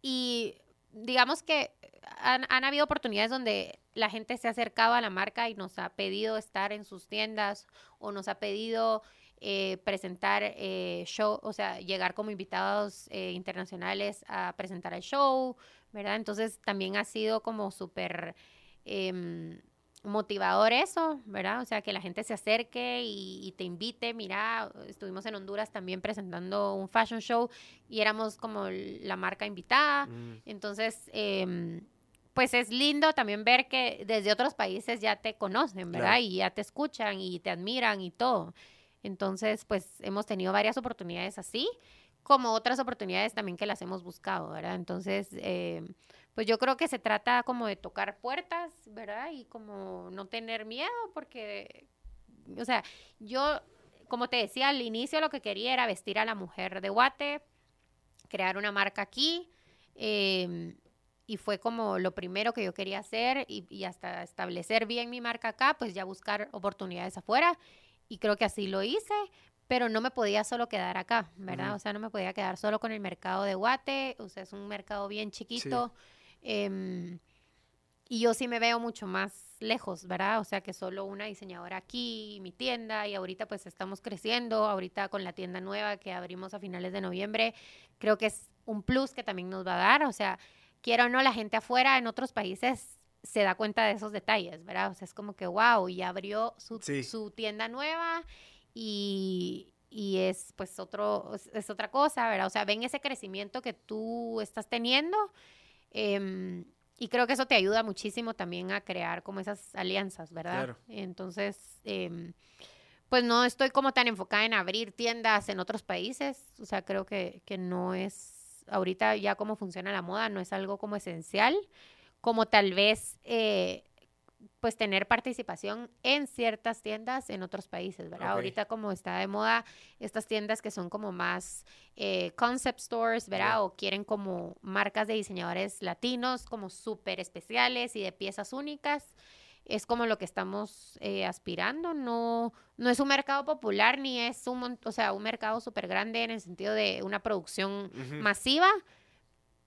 y digamos que han, habido oportunidades donde la gente se ha acercado a la marca y nos ha pedido estar en sus tiendas o nos ha pedido eh, presentar eh, show, o sea, llegar como invitados eh, internacionales a presentar el show, ¿verdad? Entonces también ha sido como súper em, motivador eso, ¿verdad? O sea, que la gente se acerque y, te invite. Mira, estuvimos en Honduras también presentando un fashion show y éramos como la marca invitada. Mm. Entonces, em, pues es lindo también ver que desde otros países ya te conocen, ¿verdad? Y ya te escuchan y te admiran y todo. Entonces, pues hemos tenido varias oportunidades así como otras oportunidades también que las hemos buscado, ¿verdad? Entonces, eh, pues yo creo que se trata como de tocar puertas, ¿verdad? Y como no tener miedo, porque, o sea, yo, como te decía al inicio, lo que quería era vestir a la mujer de Guate, crear una marca aquí. Em, y fue como lo primero que yo quería hacer y, y, hasta establecer bien mi marca acá, pues ya buscar oportunidades afuera. Y creo que así lo hice, pero no me podía solo quedar acá, ¿verdad? O sea, no me podía quedar solo con el mercado de Guate, o sea, es un mercado bien chiquito. Em, y yo sí me veo mucho más lejos, ¿verdad? O sea, que solo una diseñadora aquí, mi tienda, y ahorita pues estamos creciendo, ahorita con la tienda nueva que abrimos a finales de noviembre, creo que es un plus que también nos va a dar, o sea, quiero o no, la gente afuera en otros países se da cuenta de esos detalles, ¿verdad? O sea, es como que, wow, y abrió su, su tienda nueva y, es pues otro, es, otra cosa, ¿verdad? O sea, ven ese crecimiento que tú estás teniendo em, y creo que eso te ayuda muchísimo también a crear como esas alianzas, ¿verdad? Claro. Entonces, em, pues no estoy como tan enfocada en abrir tiendas en otros países, o sea, creo que, que no es, ahorita ya cómo funciona la moda, no es algo como esencial, como tal vez eh, pues tener participación en ciertas tiendas en otros países, ¿verdad? Ahorita como está de moda estas tiendas que son como más eh, concept stores, ¿verdad? O quieren como marcas de diseñadores latinos como súper especiales y de piezas únicas. Es como lo que estamos eh, aspirando. No, no es un mercado popular ni es un, o sea, un mercado súper grande en el sentido de una producción masiva,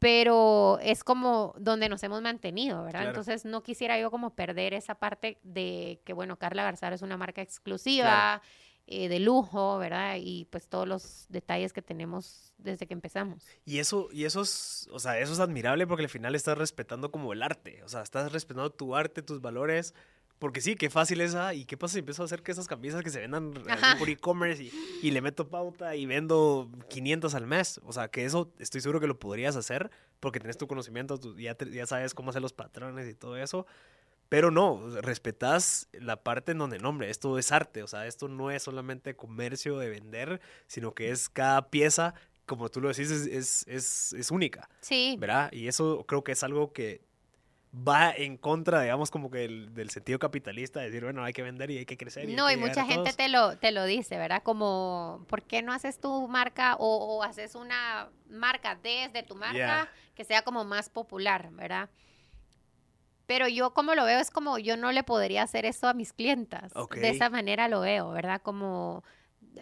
pero es como donde nos hemos mantenido, ¿verdad? Entonces no quisiera yo como perder esa parte de que, bueno, Carla Garzar es una marca exclusiva, eh, de lujo, ¿verdad? Y pues todos los detalles que tenemos desde que empezamos. Y eso, y eso es, o sea, eso es admirable porque al final estás respetando como el arte, o sea, estás respetando tu arte, tus valores, Porque sí, qué fácil es, ah, y qué pasa si empiezo a hacer que esas camisas que se vendan por e-commerce y, y, le meto pauta y vendo 500 al mes. O sea, que eso estoy seguro que lo podrías hacer porque tienes tu conocimiento, ya, ya sabes cómo hacer los patrones y todo eso. Pero no, respetas la parte en donde, nombre, esto es arte, o sea, esto no es solamente comercio de vender, sino que es cada pieza, como tú lo decís, es, es, es, es única. Sí. ¿Verdad? Y eso creo que es algo que va en contra, digamos, como que del sentido capitalista, de decir, bueno, hay que vender y hay que crecer. Y no, y mucha gente te lo, te lo dice, ¿verdad? Como, ¿por qué no haces tu marca o, haces una marca desde tu marca que sea como más popular, ¿verdad? Pero yo como lo veo es como yo no le podría hacer eso a mis clientas. De esa manera lo veo, ¿verdad? Como,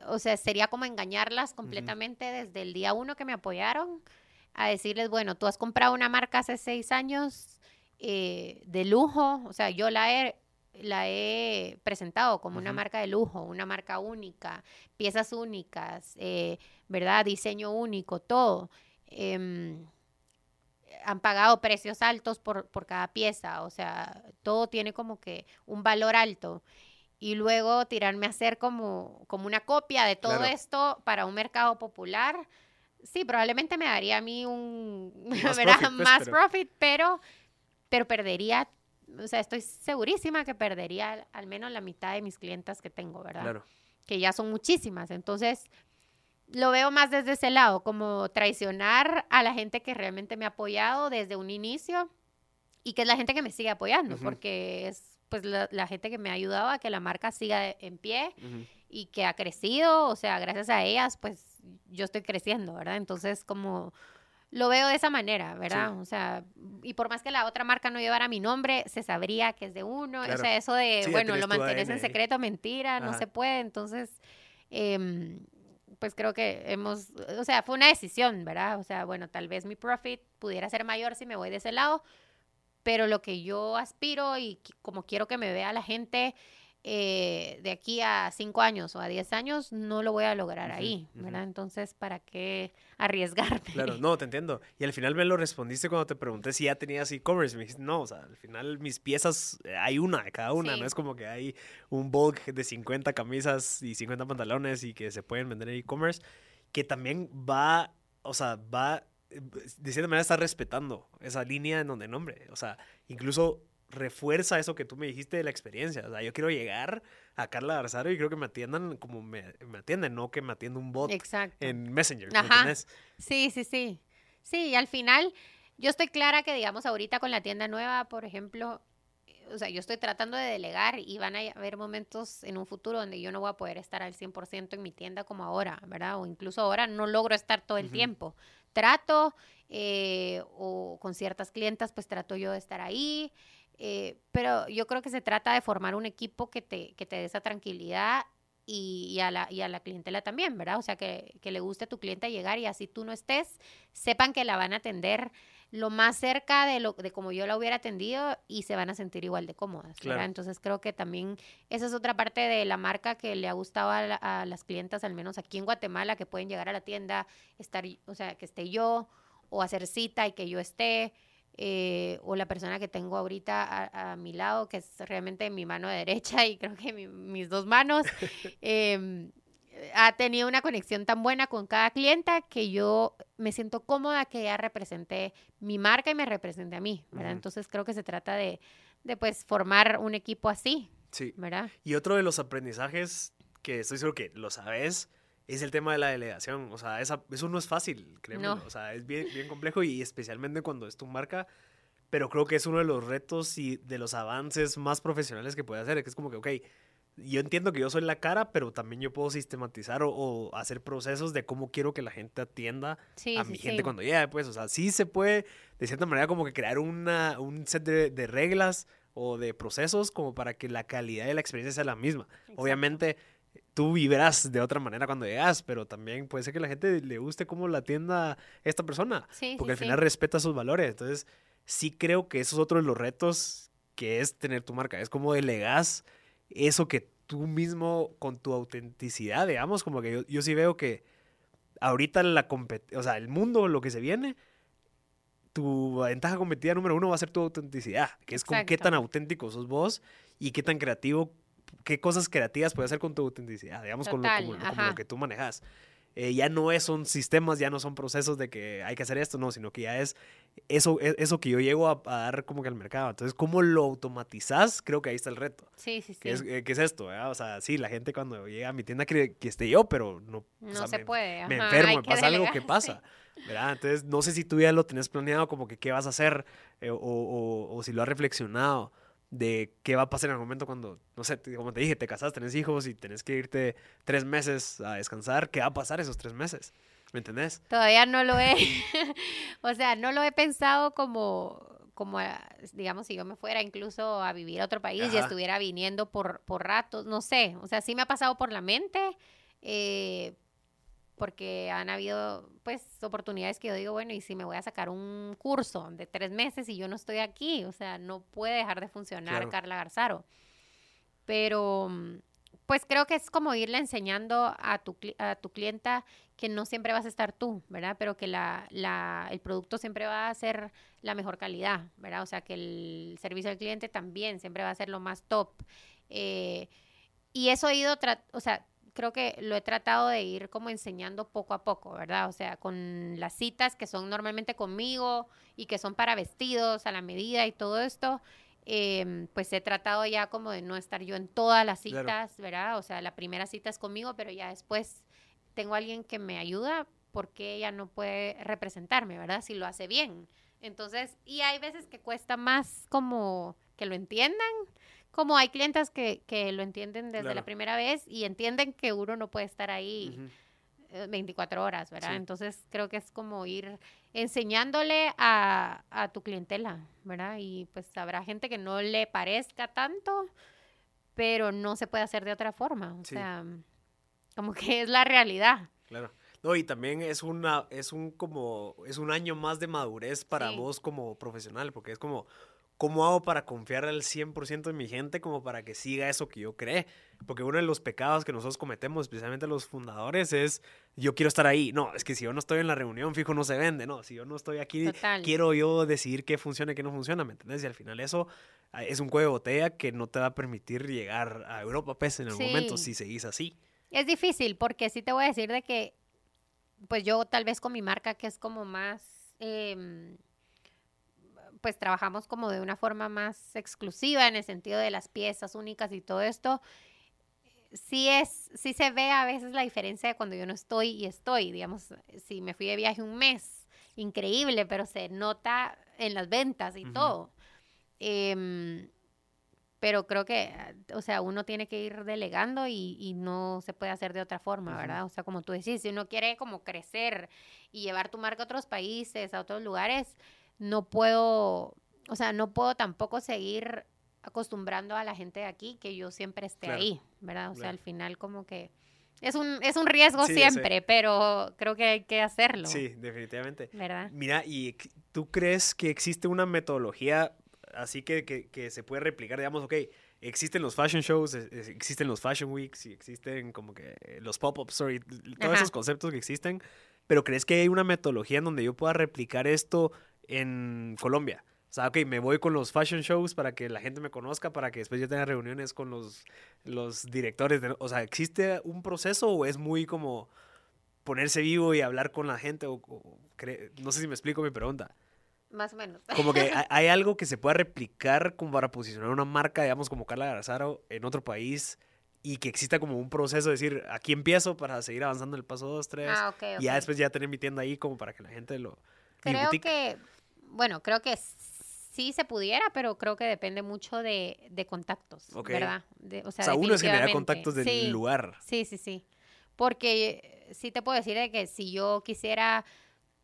o sea, sería como engañarlas completamente desde el día uno que me apoyaron a decirles, bueno, tú has comprado una marca hace seis años, eh, de lujo, o sea, yo la he, la he presentado como una marca de lujo, una marca única, piezas únicas, eh, ¿verdad? Diseño único, todo. Em, han pagado precios altos por, por cada pieza, o sea, todo tiene como que un valor alto y luego tirarme a hacer como, como una copia de todo esto para un mercado popular, sí, probablemente me daría a mí un más, Profit, pues, más profit, pero pero perdería, o sea, estoy segurísima que perdería al, menos la mitad de mis clientas que tengo, ¿verdad? Claro. Que ya son muchísimas. Entonces, lo veo más desde ese lado, como traicionar a la gente que realmente me ha apoyado desde un inicio y que es la gente que me sigue apoyando, porque es pues la, gente que me ha ayudado a que la marca siga en pie y que ha crecido, o sea, gracias a ellas, pues yo estoy creciendo, ¿verdad? Entonces, como lo veo de esa manera, ¿verdad? O sea, y por más que la otra marca no llevara mi nombre, se sabría que es de uno. O sea, eso de, bueno, lo mantienes en secreto, mentira, no se puede. Entonces, em, pues creo que hemos, o sea, fue una decisión, ¿verdad? O sea, bueno, tal vez mi profit pudiera ser mayor si me voy de ese lado, pero lo que yo aspiro y como quiero que me vea la gente eh, de aquí a cinco años o a diez años, no lo voy a lograr ahí, ¿verdad? Entonces, ¿para qué arriesgarme? Claro, no, te entiendo. Y al final me lo respondiste cuando te pregunté si ya tenías e-commerce. Me dijiste, no, o sea, al final mis piezas, eh, hay una de cada una, no es como que hay un bulk de 50 camisas y 50 pantalones y que se pueden vender en e-commerce, que también va, o sea, va de cierta manera está respetando esa línea en donde nombre. O sea, incluso refuerza eso que tú me dijiste de la experiencia. O sea, yo quiero llegar a Carla Garzario y creo que me atiendan como me, me atienden, no que me atienda un bot en Messenger. Ajá. Sí, sí, sí. Sí, y al final yo estoy clara que, digamos, ahorita con la tienda nueva, por ejemplo, o sea, yo estoy tratando de delegar y van a haber momentos en un futuro donde yo no voy a poder estar al 100% en mi tienda como ahora, ¿verdad? O incluso ahora no logro estar todo el tiempo. Trato, eh, o con ciertas clientas, pues trato yo de estar ahí. Eh, pero yo creo que se trata de formar un equipo que te, que te dé esa tranquilidad y, a la, y a la clientela también, ¿verdad? O sea, que, que, le guste a tu cliente llegar y así tú no estés, sepan que la van a atender lo más cerca de, lo, de como yo la hubiera atendido y se van a sentir igual de cómodas, ¿verdad? Entonces creo que también esa es otra parte de la marca que le ha gustado a, a las clientas, al menos aquí en Guatemala, que pueden llegar a la tienda, estar, o sea, que esté yo o hacer cita y que yo esté. Eh, o la persona que tengo ahorita a, mi lado, que es realmente mi mano derecha y creo que mis dos manos, em, ha tenido una conexión tan buena con cada clienta que yo me siento cómoda que ella represente mi marca y me represente a mí, ¿verdad? Entonces creo que se trata de, de, pues, formar un equipo así, sí. ¿verdad? Y otro de los aprendizajes que estoy seguro que lo sabes, es el tema de la delegación. O sea, esa, eso no es fácil, créeme. O sea, es bien, bien complejo y especialmente cuando es tu marca. Pero creo que es uno de los retos y de los avances más profesionales que puede hacer. Que es como que, ok, yo entiendo que yo soy la cara, pero también yo puedo sistematizar o, hacer procesos de cómo quiero que la gente atienda a mi gente cuando llegue. Pues, o sea, sí se puede, de cierta manera, como que crear una, un set de, de reglas o de procesos como para que la calidad de la experiencia sea la misma. Obviamente tú vivirás de otra manera cuando llegas, pero también puede ser que la gente le guste cómo la atienda esta persona, porque al final respeta sus valores. Entonces, sí creo que eso es otro de los retos que es tener tu marca, es como delegas eso que tú mismo con tu autenticidad, digamos, como que yo, sí veo que ahorita la o sea, el mundo, lo que se viene, tu ventaja competitiva número uno va a ser tu autenticidad, que es con qué Exacto. tan auténtico sos vos y qué tan creativo, qué cosas creativas puedes hacer con tu autenticidad, digamos, con lo, Total, como, como ajá. lo que tú manejas. Eh, ya no es, son sistemas, ya no son procesos de que hay que hacer esto, no, sino que ya es eso, e- eso que yo llego a, a dar como que al mercado. Entonces, ¿cómo lo automatizás? Creo que ahí está el reto. Sí, sí, sí. ¿Qué es, eh, qué es esto? verdad? O sea, sí, la gente cuando llega a mi tienda quiere que esté yo, pero no, o no sea, se me- puede. me ajá, enfermo, hay me que pasa algo, ¿qué delegar, pasa? ¿Verdad? Entonces, no sé si tú ya lo tenés planeado, como que qué vas a hacer, eh, o, o- o si lo has reflexionado de qué va a pasar en el momento cuando, no sé, como te dije, te casas, tenés hijos y tenés que irte tres meses a descansar, ¿qué va a pasar esos tres meses? ¿Me entendés? Todavía no lo he, o sea, no lo he pensado como, como, digamos, si yo me fuera incluso a vivir a otro país y estuviera viniendo por, por ratos, no sé, o sea, sí me ha pasado por la mente, eh, porque han habido, pues, oportunidades que yo digo, bueno, y si me voy a sacar un curso de tres meses y yo no estoy aquí, o sea, no puede dejar de funcionar Claro. Carla Garzaro. Pero, mm, pues creo que es como irle enseñando a tu, a tu clienta que no siempre vas a estar tú, ¿verdad? Pero que la, la- el producto siempre va a ser la mejor calidad, ¿verdad? O sea, que el servicio al cliente también siempre va a ser lo más top. Eh, y eso he ido, o sea, creo que lo he tratado de ir como enseñando poco a poco, ¿verdad? O sea, con las citas que son normalmente conmigo y que son para vestidos a la medida y todo esto, em, pues he tratado ya como de no estar yo en todas las Claro. citas, ¿verdad? O sea, la primera cita es conmigo, pero ya después tengo alguien que me ayuda porque ella no puede representarme, ¿verdad? Si lo hace bien. Entonces, y hay veces que cuesta más como que lo entiendan, como hay clientes que, que lo entienden desde Claro. la primera vez y entienden que uno no puede estar ahí Ujú. eh, 24 horas, ¿verdad? Sí. Entonces creo que es como ir enseñándole a, a tu clientela, ¿verdad? Y pues habrá gente que no le parezca tanto, pero no se puede hacer de otra forma, o Sí. sea, como que es la realidad. Claro. No, y también es una, es un como, es un año más de madurez para Sí. vos como profesional, porque es como, ¿cómo hago para confiar al 100% en mi gente como para que siga eso que yo cree? Porque uno de los pecados que nosotros cometemos, especialmente los fundadores, es yo quiero estar ahí. No, es que si yo no estoy en la reunión, fijo, no se vende. No, si yo no estoy aquí, Total. quiero yo decidir qué funciona y qué no funciona, ¿me entiendes? Y al final eso ah, es un cuello de botella que no te va a permitir llegar a Europa, pues, en el momento, Sí. si seguís así. Es difícil porque sí te voy a decir de que, pues yo tal vez con mi marca que es como más, em, pues trabajamos como de una forma más exclusiva en el sentido de las piezas únicas y todo esto. Sí es, sí se ve a veces la diferencia de cuando yo no estoy y estoy. Digamos, si me fui de viaje un mes, increíble, pero se nota en las ventas y todo. Em, pero creo que, o sea, uno tiene que ir delegando y, y no se puede hacer de otra forma. ¿verdad? O sea, como tú decís, si uno quiere como crecer y llevar tu marca a otros países, a otros lugares, no puedo, o sea, no puedo tampoco seguir acostumbrando a la gente de aquí que yo siempre esté Claro, ahí, ¿verdad? O sea, al final como que es un, es un riesgo Sí, siempre, pero creo que hay que hacerlo, Sí, definitivamente. ¿verdad? Mira, ¿y tú crees que existe una metodología así que, que, que se puede replicar? Digamos, ok, existen los fashion shows, existen los fashion weeks, y existen como que los pop-up story, todos Ajá. esos conceptos que existen, pero ¿crees que hay una metodología en donde yo pueda replicar esto en Colombia? O sea, ok, me voy con los fashion shows para que la gente me conozca, para que después yo tenga reuniones con los, los directores. De, o sea, ¿existe un proceso o es muy como ponerse vivo y hablar con la gente? O, no sé si me explico mi pregunta. Más o menos. Como que hay, algo que se pueda replicar como para posicionar una marca, digamos, como Carla Garzaro en otro país y que exista como un proceso de decir, aquí empiezo para seguir avanzando el paso 2, 3. Ah, ok, Y ya después ya tener mi tienda ahí como para que la gente lo... Creo que, bueno, creo que sí se pudiera, pero creo que depende mucho de, de contactos. ¿verdad? De- o O sea, sea, uno es generar contactos del Sí, lugar. Sí, sí, sí. Porque eh, sí te puedo decir de que si yo quisiera,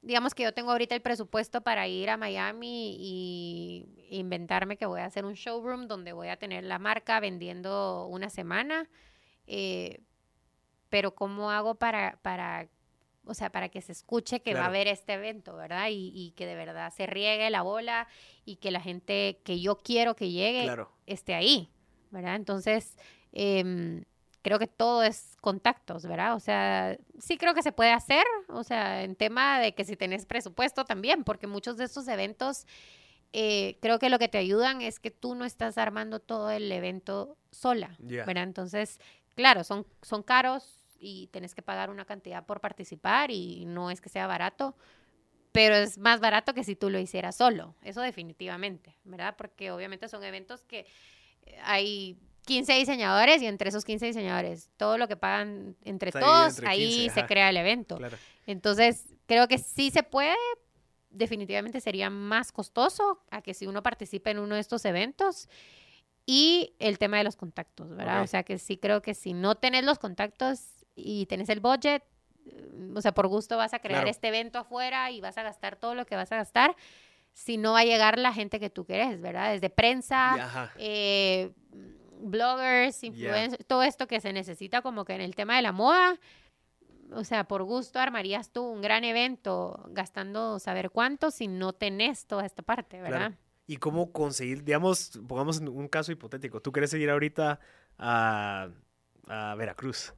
digamos que yo tengo ahorita el presupuesto para ir a Miami y inventarme que voy a hacer un showroom donde voy a tener la marca vendiendo una semana, eh, pero ¿cómo hago para, para, o sea, para que se escuche que va a haber este evento, ¿verdad? Y, y que de verdad se riegue la bola y que la gente que yo quiero que llegue Claro. esté ahí, ¿verdad? Entonces, em, creo que todo es contactos, ¿verdad? O sea, sí creo que se puede hacer, o sea, en tema de que si tenés presupuesto también, porque muchos de estos eventos eh, creo que lo que te ayudan es que tú no estás armando todo el evento sola, ¿verdad? Entonces, claro, son, son caros y tenés que pagar una cantidad por participar y no es que sea barato, pero es más barato que si tú lo hicieras solo, eso definitivamente, ¿verdad? Porque obviamente son eventos que eh, hay 15 diseñadores y entre esos 15 diseñadores, todo lo que pagan entre todos, ahí, se crea el evento. Entonces, creo que sí se puede, definitivamente sería más costoso a que si uno participe en uno de estos eventos. Y el tema de los contactos, ¿verdad? O sea que sí creo que si no tenés los contactos y tenés el budget, o sea, por gusto vas a crear este evento afuera y vas a gastar todo lo que vas a gastar, si no va a llegar la gente que tú querés, ¿verdad? Desde prensa, eh, bloggers, influencers, todo esto que se necesita como que en el tema de la moda. O sea, por gusto armarías tú un gran evento gastando saber cuánto si no tenés toda esta parte, ¿verdad? ¿Y cómo conseguir, digamos, pongamos un caso hipotético, tú quieres ir ahorita a, a Veracruz?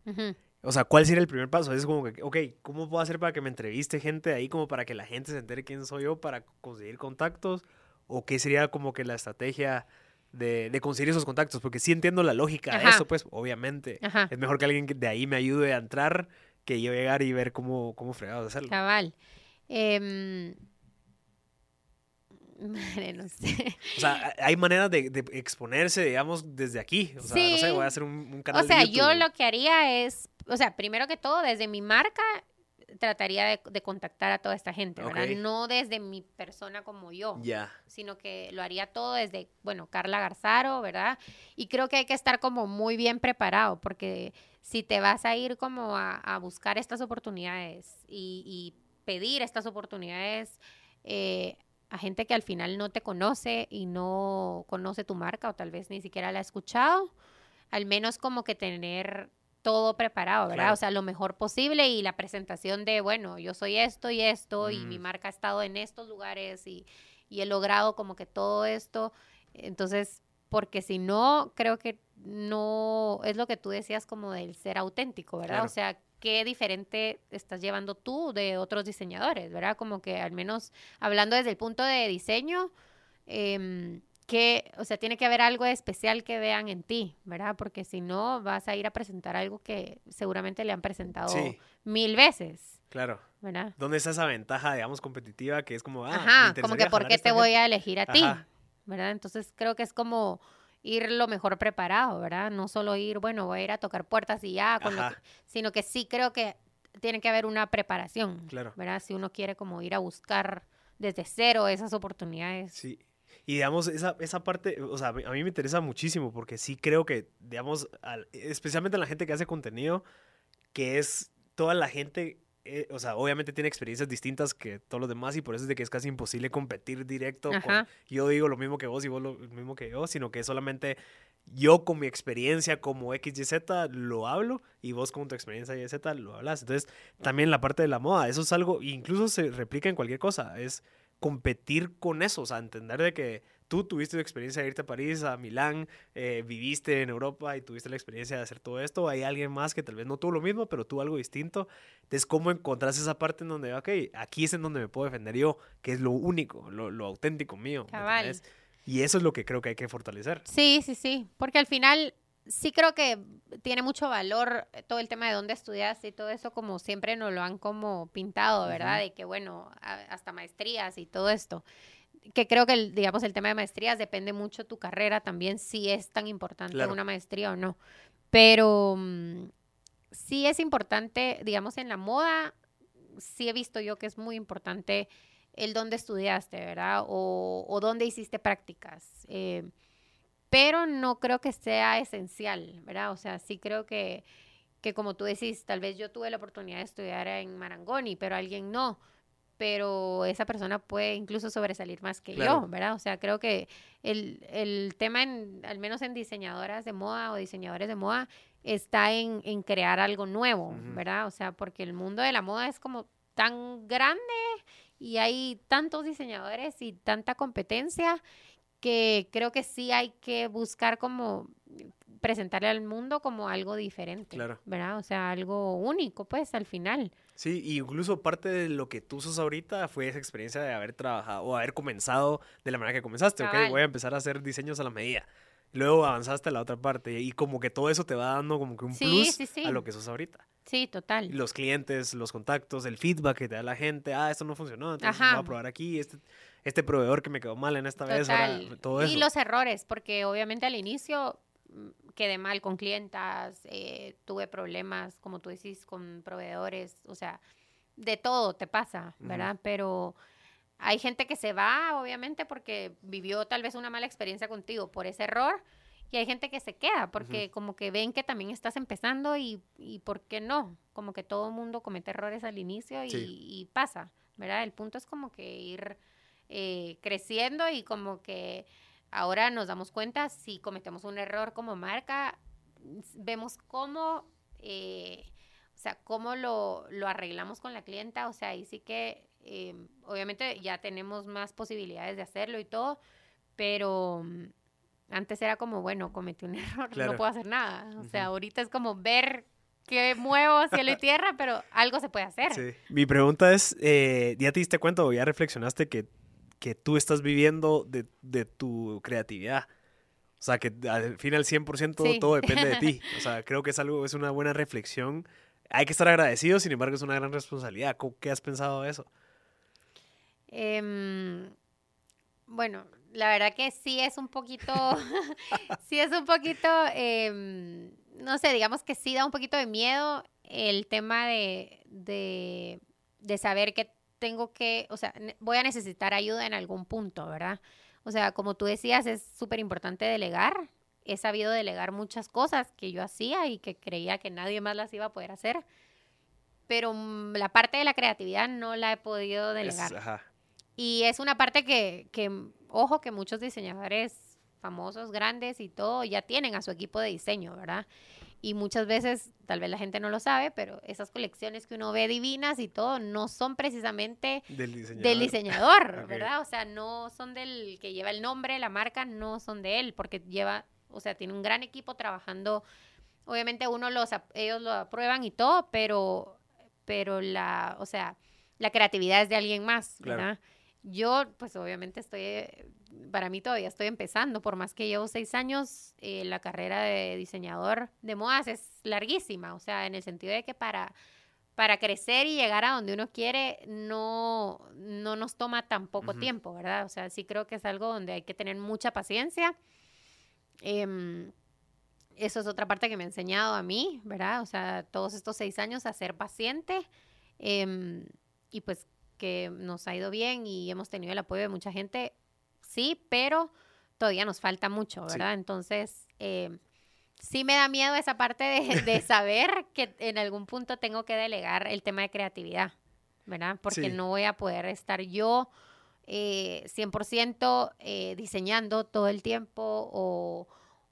O sea, ¿cuál sería el primer paso? Es como que, ok, ¿cómo puedo hacer para que me entreviste gente ahí, como para que la gente se entere quién soy yo, para conseguir contactos? ¿O qué sería como que la estrategia de, conseguir esos contactos, porque sí entiendo la lógica de eso, pues obviamente. Es mejor que alguien de ahí me ayude a entrar que yo llegar y ver cómo, cómo fregados hacerlo. Cabal. Em, madre, no sé. O sea, hay maneras de, exponerse, digamos, desde aquí. O sea, no sé, voy a hacer un, canal. O sea, yo lo que haría es, o sea, primero que todo, desde mi marca, trataría de, contactar a toda esta gente, ¿verdad? No desde mi persona como yo, sino que lo haría todo desde, bueno, Carla Garzaro, ¿verdad? Y creo que hay que estar como muy bien preparado, porque si te vas a ir como a, buscar estas oportunidades y, pedir estas oportunidades eh, a gente que al final no te conoce y no conoce tu marca o tal vez ni siquiera la ha escuchado, al menos como que tener todo preparado, ¿verdad? O sea, lo mejor posible y la presentación de, bueno, yo soy esto y esto y mi mm. marca ha estado en estos lugares y, he logrado como que todo esto. Entonces, porque si no, creo que no, es lo que tú decías como del ser auténtico, ¿verdad? O sea, qué diferente estás llevando tú de otros diseñadores, ¿verdad? Como que al menos hablando desde el punto de diseño, eh, que, o sea, tiene que haber algo especial que vean en ti, ¿verdad? Porque si no, vas a ir a presentar algo que seguramente le han presentado mil veces. Claro. ¿Verdad? ¿Dónde está esa ventaja, digamos, competitiva que es como, ah, Ajá, como que ¿por qué te voy a elegir a ti? ¿Verdad? Entonces creo que es como ir lo mejor preparado, ¿verdad? No solo ir, bueno, voy a ir a tocar puertas y ya, con sino que sí creo que tiene que haber una preparación, claro. ¿verdad? Si uno quiere como ir a buscar desde cero esas oportunidades. Sí, y digamos, esa, esa parte, o sea, a mí me interesa muchísimo porque sí creo que, digamos, especialmente la gente que hace contenido, que es toda la gente, eh, o sea, obviamente tiene experiencias distintas que todos los demás y por eso es de que es casi imposible competir directo con, yo digo lo mismo que vos y vos lo mismo que yo, sino que solamente yo con mi experiencia como XYZ lo hablo y vos con tu experiencia YZ lo hablas. Entonces, también la parte de la moda, eso es algo, incluso se replica en cualquier cosa, es competir con eso, o sea, entender de que tú tuviste la experiencia de irte a París, a Milán, eh, viviste en Europa y tuviste la experiencia de hacer todo esto, hay alguien más que tal vez no tuvo lo mismo, pero tuvo algo distinto. Entonces, ¿cómo encontrás esa parte en donde, ok, aquí es en donde me puedo defender yo, que es lo único, lo, lo auténtico mío? Y eso es lo que creo que hay que fortalecer. Sí, sí, sí, porque al final sí creo que tiene mucho valor todo el tema de dónde estudiaste y todo eso, como siempre nos lo han como pintado, ¿verdad? De que, bueno, hasta maestrías y todo esto. Que creo que, digamos, el tema de maestrías depende mucho de tu carrera también, si es tan importante una maestría o no. Pero mm, sí es importante, digamos, en la moda, sí he visto yo que es muy importante el dónde estudiaste, ¿verdad? O, o dónde hiciste prácticas. Eh, pero no creo que sea esencial, ¿verdad? O sea, sí creo que, que como tú decís, tal vez yo tuve la oportunidad de estudiar en Marangoni, pero alguien no pero esa persona puede incluso sobresalir más que yo, ¿verdad? O sea, creo que el, el tema, en, al menos en diseñadoras de moda o diseñadores de moda, está en, en crear algo nuevo, ¿verdad? O sea, porque el mundo de la moda es como tan grande y hay tantos diseñadores y tanta competencia que creo que sí hay que buscar como presentarle al mundo como algo diferente, Claro. ¿verdad? O sea, algo único, pues, al final. Sí, incluso parte de lo que tú sos ahorita fue esa experiencia de haber trabajado o haber comenzado de la manera que comenzaste, ok, Cabal. voy a empezar a hacer diseños a la medida. Luego avanzaste a la otra parte y como que todo eso te va dando como que un Sí, plus sí, sí. a lo que sos ahorita. Sí, total. Los clientes, los contactos, el feedback que te da la gente, ah, esto no funcionó, entonces Ajá. voy a probar aquí, este, este proveedor que me quedó mal en esta vez, todo eso. Y los errores, porque obviamente al inicio mm, quedé mal con clientas, eh, tuve problemas, como tú decís, con proveedores, o sea, de todo te pasa. ¿verdad? Pero hay gente que se va, obviamente, porque vivió tal vez una mala experiencia contigo por ese error. Y hay gente que se queda porque como que ven que también estás empezando y, y ¿por qué no? Como que todo mundo comete errores al inicio y, Sí. y pasa, ¿verdad? El punto es como que ir eh, creciendo y como que ahora nos damos cuenta si cometemos un error como marca, vemos cómo, eh, o sea, cómo lo, lo arreglamos con la clienta, o sea, ahí sí que eh, obviamente ya tenemos más posibilidades de hacerlo y todo, pero mm, antes era como, bueno, cometí un error, Claro. no puedo hacer nada, o sea, ahorita es como ver que muevo cielo y tierra, pero algo se puede hacer. Sí. Mi pregunta es, eh, ¿ya te diste cuenta o ya reflexionaste que, que tú estás viviendo de, de tu creatividad? O sea, que al final 100% Sí. todo depende de ti. O sea, creo que es algo, es una buena reflexión. Hay que estar agradecido, sin embargo, es una gran responsabilidad. ¿Cómo- ¿Qué has pensado de eso? Em, bueno, la verdad que sí es un poquito, sí es un poquito, em, no sé, digamos que sí da un poquito de miedo el tema de, de, de saber que tengo que, o sea, voy a necesitar ayuda en algún punto, ¿verdad? O sea, como tú decías, es súper importante delegar. He sabido delegar muchas cosas que yo hacía y que creía que nadie más las iba a poder hacer. Pero mm, la parte de la creatividad no la he podido Es- delegar. ajá. Y es una parte que, que, ojo, que muchos diseñadores famosos, grandes y todo, ya tienen a su equipo de diseño, ¿verdad? Y muchas veces, tal vez la gente no lo sabe, pero esas colecciones que uno ve divinas y todo, no son precisamente Del diseñador. del diseñador, Ok. ¿verdad? O sea, no son del que lleva el nombre, la marca, no son de él, porque lleva, o sea, tiene un gran equipo trabajando. Obviamente uno los, ellos lo aprueban y todo, pero, pero la, o sea, la creatividad es de alguien más, Claro. Yo, pues obviamente estoy, eh, para mí todavía estoy empezando, por más que llevo seis años, eh, la carrera de diseñador de modas es larguísima, o sea, en el sentido de que para, para crecer y llegar a donde uno quiere no, no nos toma tan poco tiempo, ¿verdad? O sea, sí creo que es algo donde hay que tener mucha paciencia. Em, eso es otra parte que me ha enseñado a mí, ¿verdad? O sea, todos estos seis años a ser paciente em, y pues que nos ha ido bien y hemos tenido el apoyo de mucha gente, sí, pero todavía nos falta mucho, Sí. ¿verdad? Entonces, em, sí me da miedo esa parte de, de saber que en algún punto tengo que delegar el tema de creatividad, ¿verdad? Porque Sí. no voy a poder estar yo eh, 100% eh, diseñando todo el tiempo o,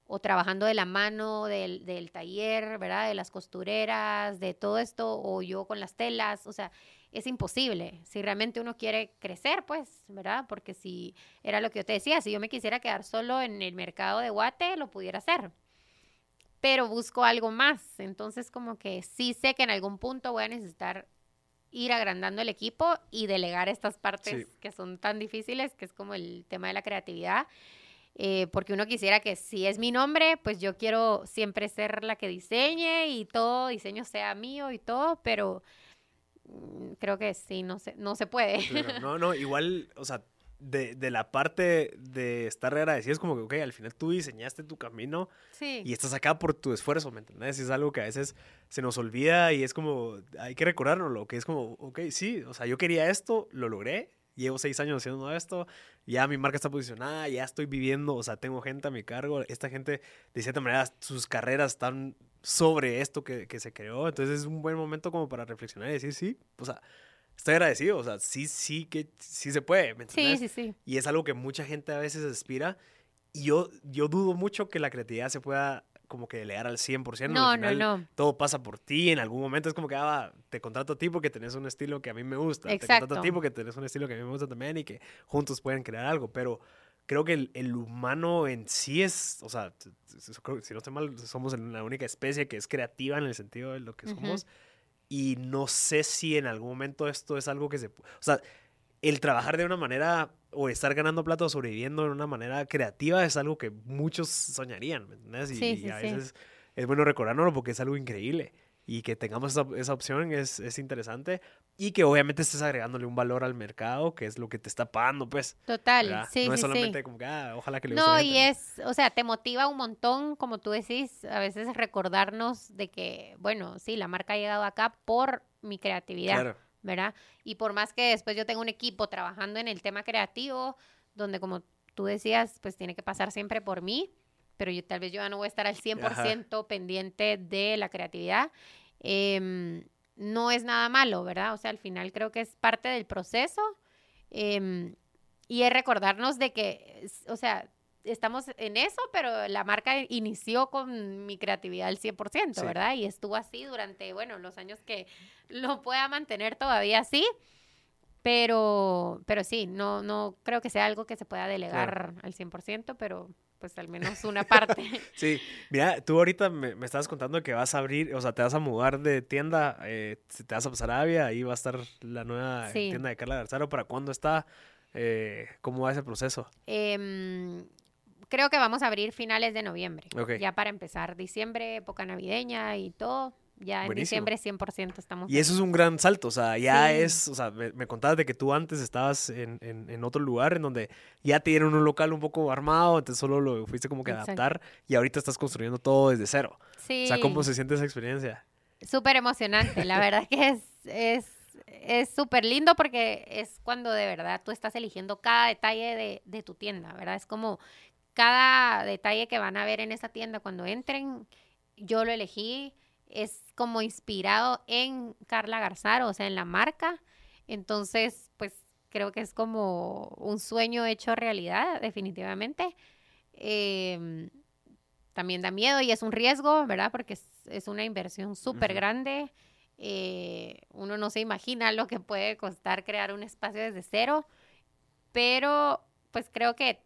o trabajando de la mano del, del taller, ¿verdad? De las costureras, de todo esto, o yo con las telas, o sea, es imposible. Si realmente uno quiere crecer, pues, ¿verdad? Porque si era lo que yo te decía, si yo me quisiera quedar solo en el mercado de Guate, lo pudiera hacer. Pero busco algo más. Entonces, como que sí sé que en algún punto voy a necesitar ir agrandando el equipo y delegar estas partes Sí. que son tan difíciles, que es como el tema de la creatividad. Eh, porque uno quisiera que si es mi nombre, pues yo quiero siempre ser la que diseñe y todo diseño sea mío y todo, pero creo que sí, no se, no se puede. Claro, No, no, igual, o sea, de, de la parte de estar agradecido es como que, ok, al final tú diseñaste tu camino Sí. y estás acá por tu esfuerzo, ¿me entendés? Es algo que a veces se nos olvida y es como, hay que recordárnoslo, que es como, ok, sí, o sea, yo quería esto, lo logré, llevo seis años haciendo esto, ya mi marca está posicionada, ya estoy viviendo, o sea, tengo gente a mi cargo, esta gente, de cierta manera, sus carreras están sobre esto que, que se creó, entonces es un buen momento como para reflexionar y decir, sí, o sea, estoy agradecido, o sea, sí, sí, que sí se puede, ¿me Sí, sí, sí. Y es algo que mucha gente a veces aspira. Y yo, yo dudo mucho que la creatividad se pueda como que delegar al 100%. No, al no, final no. Todo pasa por ti. En algún momento es como que ah, te contrato a ti porque tenés un estilo que a mí me gusta. Te contrato a ti Exacto. porque tenés un estilo que a mí me gusta también y que juntos pueden crear algo. Pero creo que el, el humano en sí es, o sea, si no estoy mal, somos la única especie que es creativa en el sentido de lo que somos. Y no sé si en algún momento esto es algo que se... O sea, el trabajar de una manera o estar ganando plata o sobreviviendo de una manera creativa es algo que muchos soñarían, ¿me entiendes? Y, Sí, y sí, a sí. veces es bueno recordárnoslo porque es algo increíble. Y que tengamos esa, esa opción es, es interesante. Y que obviamente estés agregándole un valor al mercado, que es lo que te está pagando, pues. Total, ¿verdad? sí, no es solamente sí. como que, ah, ojalá que le guste No, y es, o sea, te motiva un montón, como tú decís, a veces recordarnos de que, bueno, sí, la marca ha llegado acá por mi creatividad. Claro. ¿verdad? Y por más que después yo tenga un equipo trabajando en el tema creativo, donde como tú decías, pues tiene que pasar siempre por mí, pero yo tal vez yo ya no voy a estar al 100% pendiente de la creatividad. em, no es nada malo, ¿verdad? O sea, al final creo que es parte del proceso em, y es recordarnos de que, o sea, estamos en eso, pero la marca inició con mi creatividad al 100%, Sí. ¿verdad? Y estuvo así durante, bueno, los años que lo pueda mantener todavía así. Pero, pero sí, no, no creo que sea algo que se pueda delegar al 100%, pero pues al menos una parte. Sí, mira, tú ahorita me, me estabas contando que vas a abrir, o sea, te vas a mudar de tienda, eh, te vas a pasar a Avia, ahí va a estar la nueva Sí. tienda de Carla Garzaro. ¿Para cuándo está? Eh, ¿Cómo va ese proceso? Em, creo que vamos a abrir finales de noviembre, ya para empezar diciembre, época navideña y todo. Ya en Buenísimo. diciembre 100% estamos. Y eso es un gran salto, o sea, ya Sí. es, o sea, me, me contabas de que tú antes estabas en, en- en otro lugar en donde ya te dieron un local un poco armado, entonces solo lo fuiste como que Exacto. adaptar y ahorita estás construyendo todo desde cero. Sí. O sea, ¿cómo se siente esa experiencia? Súper emocionante, la verdad que es es es súper lindo porque es cuando de verdad tú estás eligiendo cada detalle de, de tu tienda, ¿verdad? Es como cada detalle que van a ver en esa tienda cuando entren, yo lo elegí, es como inspirado en Carla Garzaro, o sea, en la marca. Entonces, pues creo que es como un sueño hecho realidad, definitivamente. Em, también da miedo y es un riesgo, ¿verdad? Porque es, es una inversión súper grande. Eh, uno no se imagina lo que puede costar crear un espacio desde cero, pero pues creo que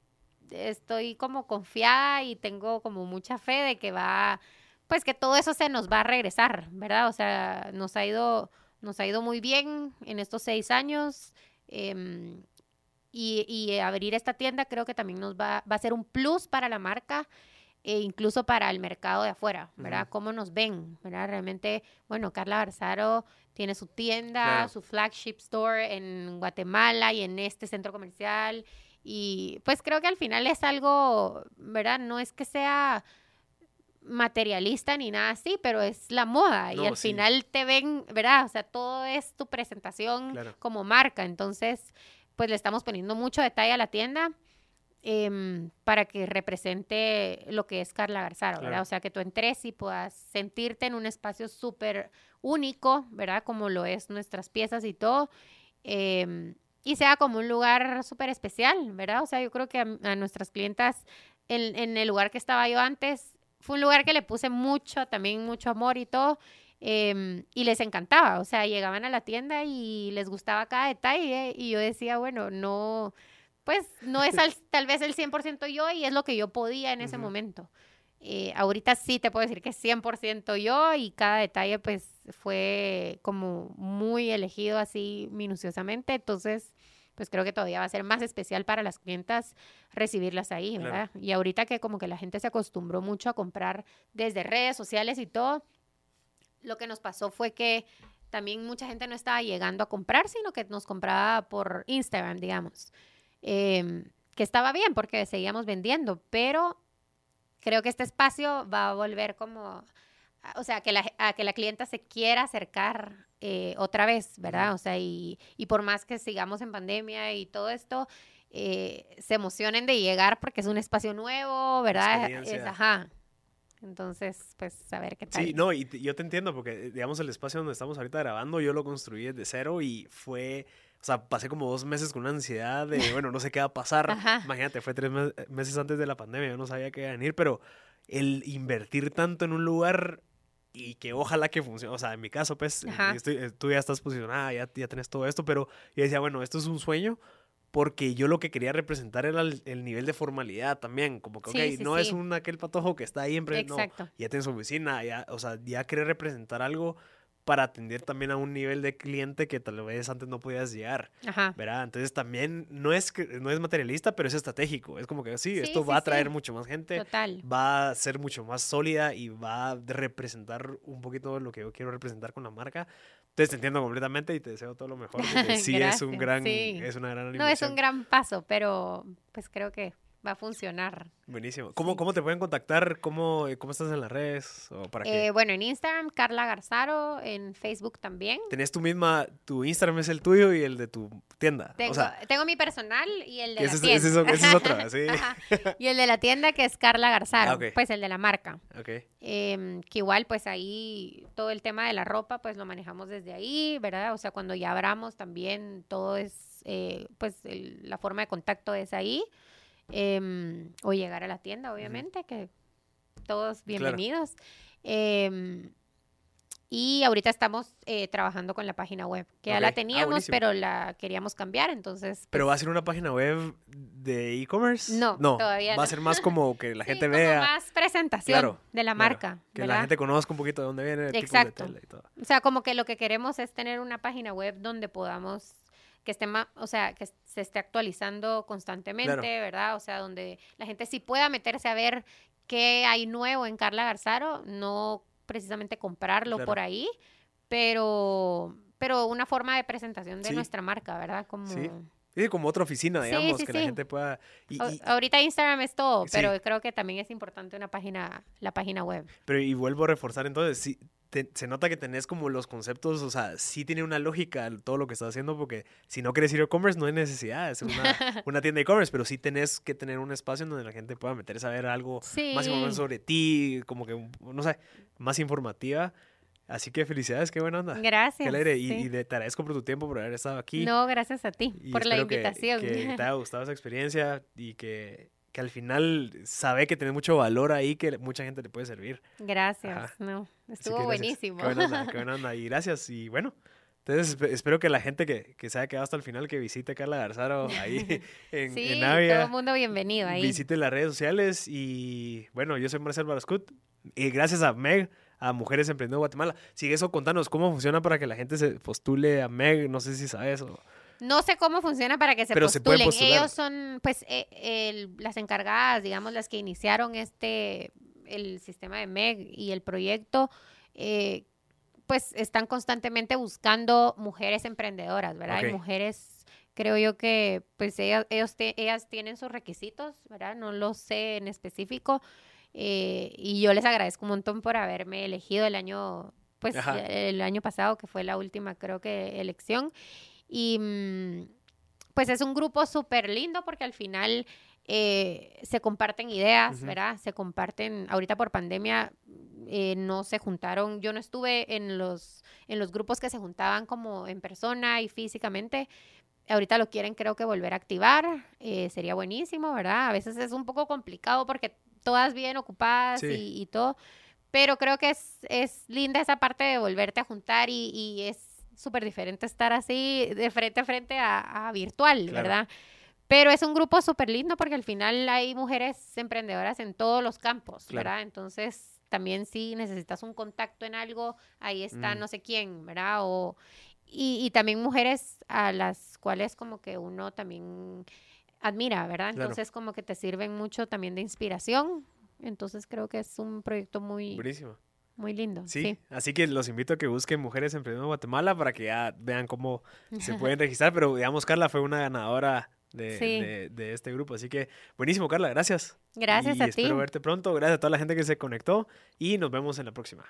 estoy como confiada y tengo como mucha fe de que va, pues que todo eso se nos va a regresar, ¿verdad? O sea, nos ha ido, nos ha ido muy bien en estos seis años. em, y, y abrir esta tienda creo que también nos va, va a ser un plus para la marca e incluso para el mercado de afuera, ¿verdad? ¿Cómo nos ven? ¿verdad? Realmente, bueno, Carla Barzaro tiene su tienda, Claro. su flagship store en Guatemala y en este centro comercial. Y pues creo que al final es algo, ¿verdad? No es que sea materialista ni nada así, pero es la moda y al sí. final te ven, ¿verdad? O sea, todo es tu presentación Claro. como marca. Entonces, pues le estamos poniendo mucho detalle a la tienda em, para que represente lo que es Carla Garzaro, ¿verdad? Claro. O sea, que tú entres y puedas sentirte en un espacio súper único, ¿verdad? Como lo es nuestras piezas y todo. em, y sea como un lugar súper especial, ¿verdad? O sea, yo creo que a, a nuestras clientas, en, en el lugar que estaba yo antes, fue un lugar que le puse mucho, también mucho amor y todo. em, y les encantaba, o sea, llegaban a la tienda y les gustaba cada detalle y yo decía, bueno, no, pues no es al- tal vez el 100% yo y es lo que yo podía en ese momento. Eh, ahorita sí te puedo decir que es 100% yo y cada detalle pues fue como muy elegido así minuciosamente, entonces pues creo que todavía va a ser más especial para las clientas recibirlas ahí, Claro. ¿verdad? Y ahorita que como que la gente se acostumbró mucho a comprar desde redes sociales y todo, lo que nos pasó fue que también mucha gente no estaba llegando a comprar, sino que nos compraba por Instagram, digamos. Em, que estaba bien porque seguíamos vendiendo, pero creo que este espacio va a volver como, o sea, que la, a que la clienta se quiera acercar eh, otra vez, ¿verdad? O sea, y, y por más que sigamos en pandemia y todo esto, eh, se emocionen de llegar porque es un espacio nuevo, ¿verdad? Es, ajá. Entonces, pues, a ver qué tal. Sí, no, y yo te entiendo porque, eh, digamos, el espacio donde estamos ahorita grabando, yo lo construí desde cero y fue, o sea, pasé como dos meses con una ansiedad de, bueno, no sé qué va a pasar. Ajá. Imagínate, fue tres me- meses antes de la pandemia, yo no sabía qué iba a venir, pero el invertir tanto en un lugar y que ojalá que funcione, o sea, en mi caso, pues, eh, estoy- eh, tú ya estás posicionada, ya, ya tenés todo esto, pero yo decía, bueno, esto es un sueño, porque yo lo que quería representar era el, el nivel de formalidad también, como que, ok, Sí, sí, no es sí. un aquel patojo que está ahí en no, ya tiene su oficina, ya, o sea, ya querer representar algo para atender también a un nivel de cliente que tal vez antes no podías llegar, Ajá. ¿verdad? Entonces también no es, no es materialista, pero es estratégico, es como que sí, Sí, esto sí, va a traer sí. mucho más gente, Total. va a ser mucho más sólida y va a representar un poquito lo que yo quiero representar con la marca. Entonces te entiendo completamente y te deseo todo lo mejor. Sí es un gran, es una gran No, es un gran paso, pero pues creo que va a funcionar. Buenísimo. ¿Cómo, Sí. ¿Cómo te pueden contactar? ¿Cómo, ¿Cómo estás en las redes? ¿O para qué? Eh, bueno, en Instagram, Carla Garzaro, en Facebook también. Tenés tu misma, tu Instagram es el tuyo y el de tu tienda. Tengo, o sea, tengo mi personal y el de ese, la ese tienda. es, ese es otro, ¿sí? Ajá. Y el de la tienda que es Carla Garzaro, Ah, ok. pues el de la marca. ok. Em, que igual pues ahí todo el tema de la ropa pues lo manejamos desde ahí, ¿verdad? O sea, cuando ya abramos también todo es, eh, pues el- la forma de contacto es ahí. Em, o llegar a la tienda, obviamente, que todos bienvenidos. Em, y ahorita estamos eh, trabajando con la página web, que ya la Ah, teníamos, pero la queríamos cambiar, entonces... ¿Pero pues, va a ser una página web de e-commerce? No, todavía Va a no. ser más como que la sí, gente como vea, más presentación Claro, de la claro, marca. que ¿verdad? la gente conozca un poquito de dónde viene, el tipo de Exacto. tela y todo. O sea, como que lo que queremos es tener una página web donde podamos que esté ma- o sea, que se esté actualizando constantemente, Claro. ¿verdad? O sea, donde la gente sí pueda meterse a ver qué hay nuevo en Carla Garzaro, no precisamente comprarlo Claro. por ahí, pero pero una forma de presentación de Sí. nuestra marca, ¿verdad? Como Sí. Sí, como otra oficina, digamos, sí, que la gente pueda... y- ahorita Instagram es todo, pero creo que también es importante una página la página web. Pero y vuelvo a reforzar entonces, sí, te- se nota que tenés como los conceptos, o sea, sí tiene una lógica todo lo que estás haciendo, porque si no quieres ir a e-commerce no hay necesidad de ser una, una tienda de e-commerce, pero sí tenés que tener un espacio en donde la gente pueda meterse a ver algo Sí. más información sobre ti, como que, no sé, más informativa. Así que felicidades, qué buena onda. Gracias. Qué alegre. Y, sí. y de- te agradezco por tu tiempo, por haber estado aquí. No, gracias a ti y por la espero que- invitación. Que, te haya gustado esa experiencia y que, que al final sabe que tenés mucho valor ahí, que mucha gente le puede servir. Gracias. Ajá. No, estuvo que buenísimo. Qué buena onda, qué buena onda. Y gracias. Y bueno, entonces espe- espero que la gente que, que se haya quedado hasta el final, que visite Carla Garzaro ahí en, sí, en todo Avia, el mundo bienvenido ahí. visite las redes sociales. Y bueno, yo soy Marcel Barascut. Y gracias a Meg, a Mujeres Emprendiendo Guatemala. Sigue eso, contanos cómo funciona para que la gente se postule a Meg. No sé si sabes o... No sé cómo funciona para que se Pero se postulen. postular. Ellos son, pues, eh, el- las encargadas, digamos, las que iniciaron este, el sistema de MEG y el proyecto, eh, pues, están constantemente buscando mujeres emprendedoras, ¿verdad? Y Ok. mujeres, creo yo que, pues, ellas, ellos te- ellas tienen sus requisitos, ¿verdad? No lo sé en específico. Eh, y yo les agradezco un montón por haberme elegido el año, pues, Ajá. el año pasado, que fue la última, creo que, elección. Y mm, pues es un grupo súper lindo porque al final eh, se comparten ideas, Ujú. ¿verdad? Se comparten, ahorita por pandemia eh, no se juntaron, yo no estuve en los, en los grupos que se juntaban como en persona y físicamente. Ahorita lo quieren creo que volver a activar, eh, sería buenísimo, ¿verdad? A veces es un poco complicado porque todas bien ocupadas Sí. y, y todo, pero creo que es, es linda esa parte de volverte a juntar y, y es súper diferente estar así de frente a frente a, a virtual, Claro. ¿verdad? Pero es un grupo súper lindo porque al final hay mujeres emprendedoras en todos los campos, Claro. ¿verdad? Entonces, también si necesitas un contacto en algo, ahí está Mm. no sé quién, ¿verdad? O, y, y también mujeres a las cuales como que uno también admira, ¿verdad? Claro. Entonces, como que te sirven mucho también de inspiración. Entonces, creo que es un proyecto muy, Buenísimo. muy lindo. Sí, Sí. así que los invito a que busquen Mujeres Emprendiendo Guatemala para que ya vean cómo se pueden registrar. Pero digamos, Carla fue una ganadora de, Sí. de- de este grupo. Así que buenísimo, Carla, gracias. Gracias y a ti. espero verte pronto. Gracias a toda la gente que se conectó y nos vemos en la próxima.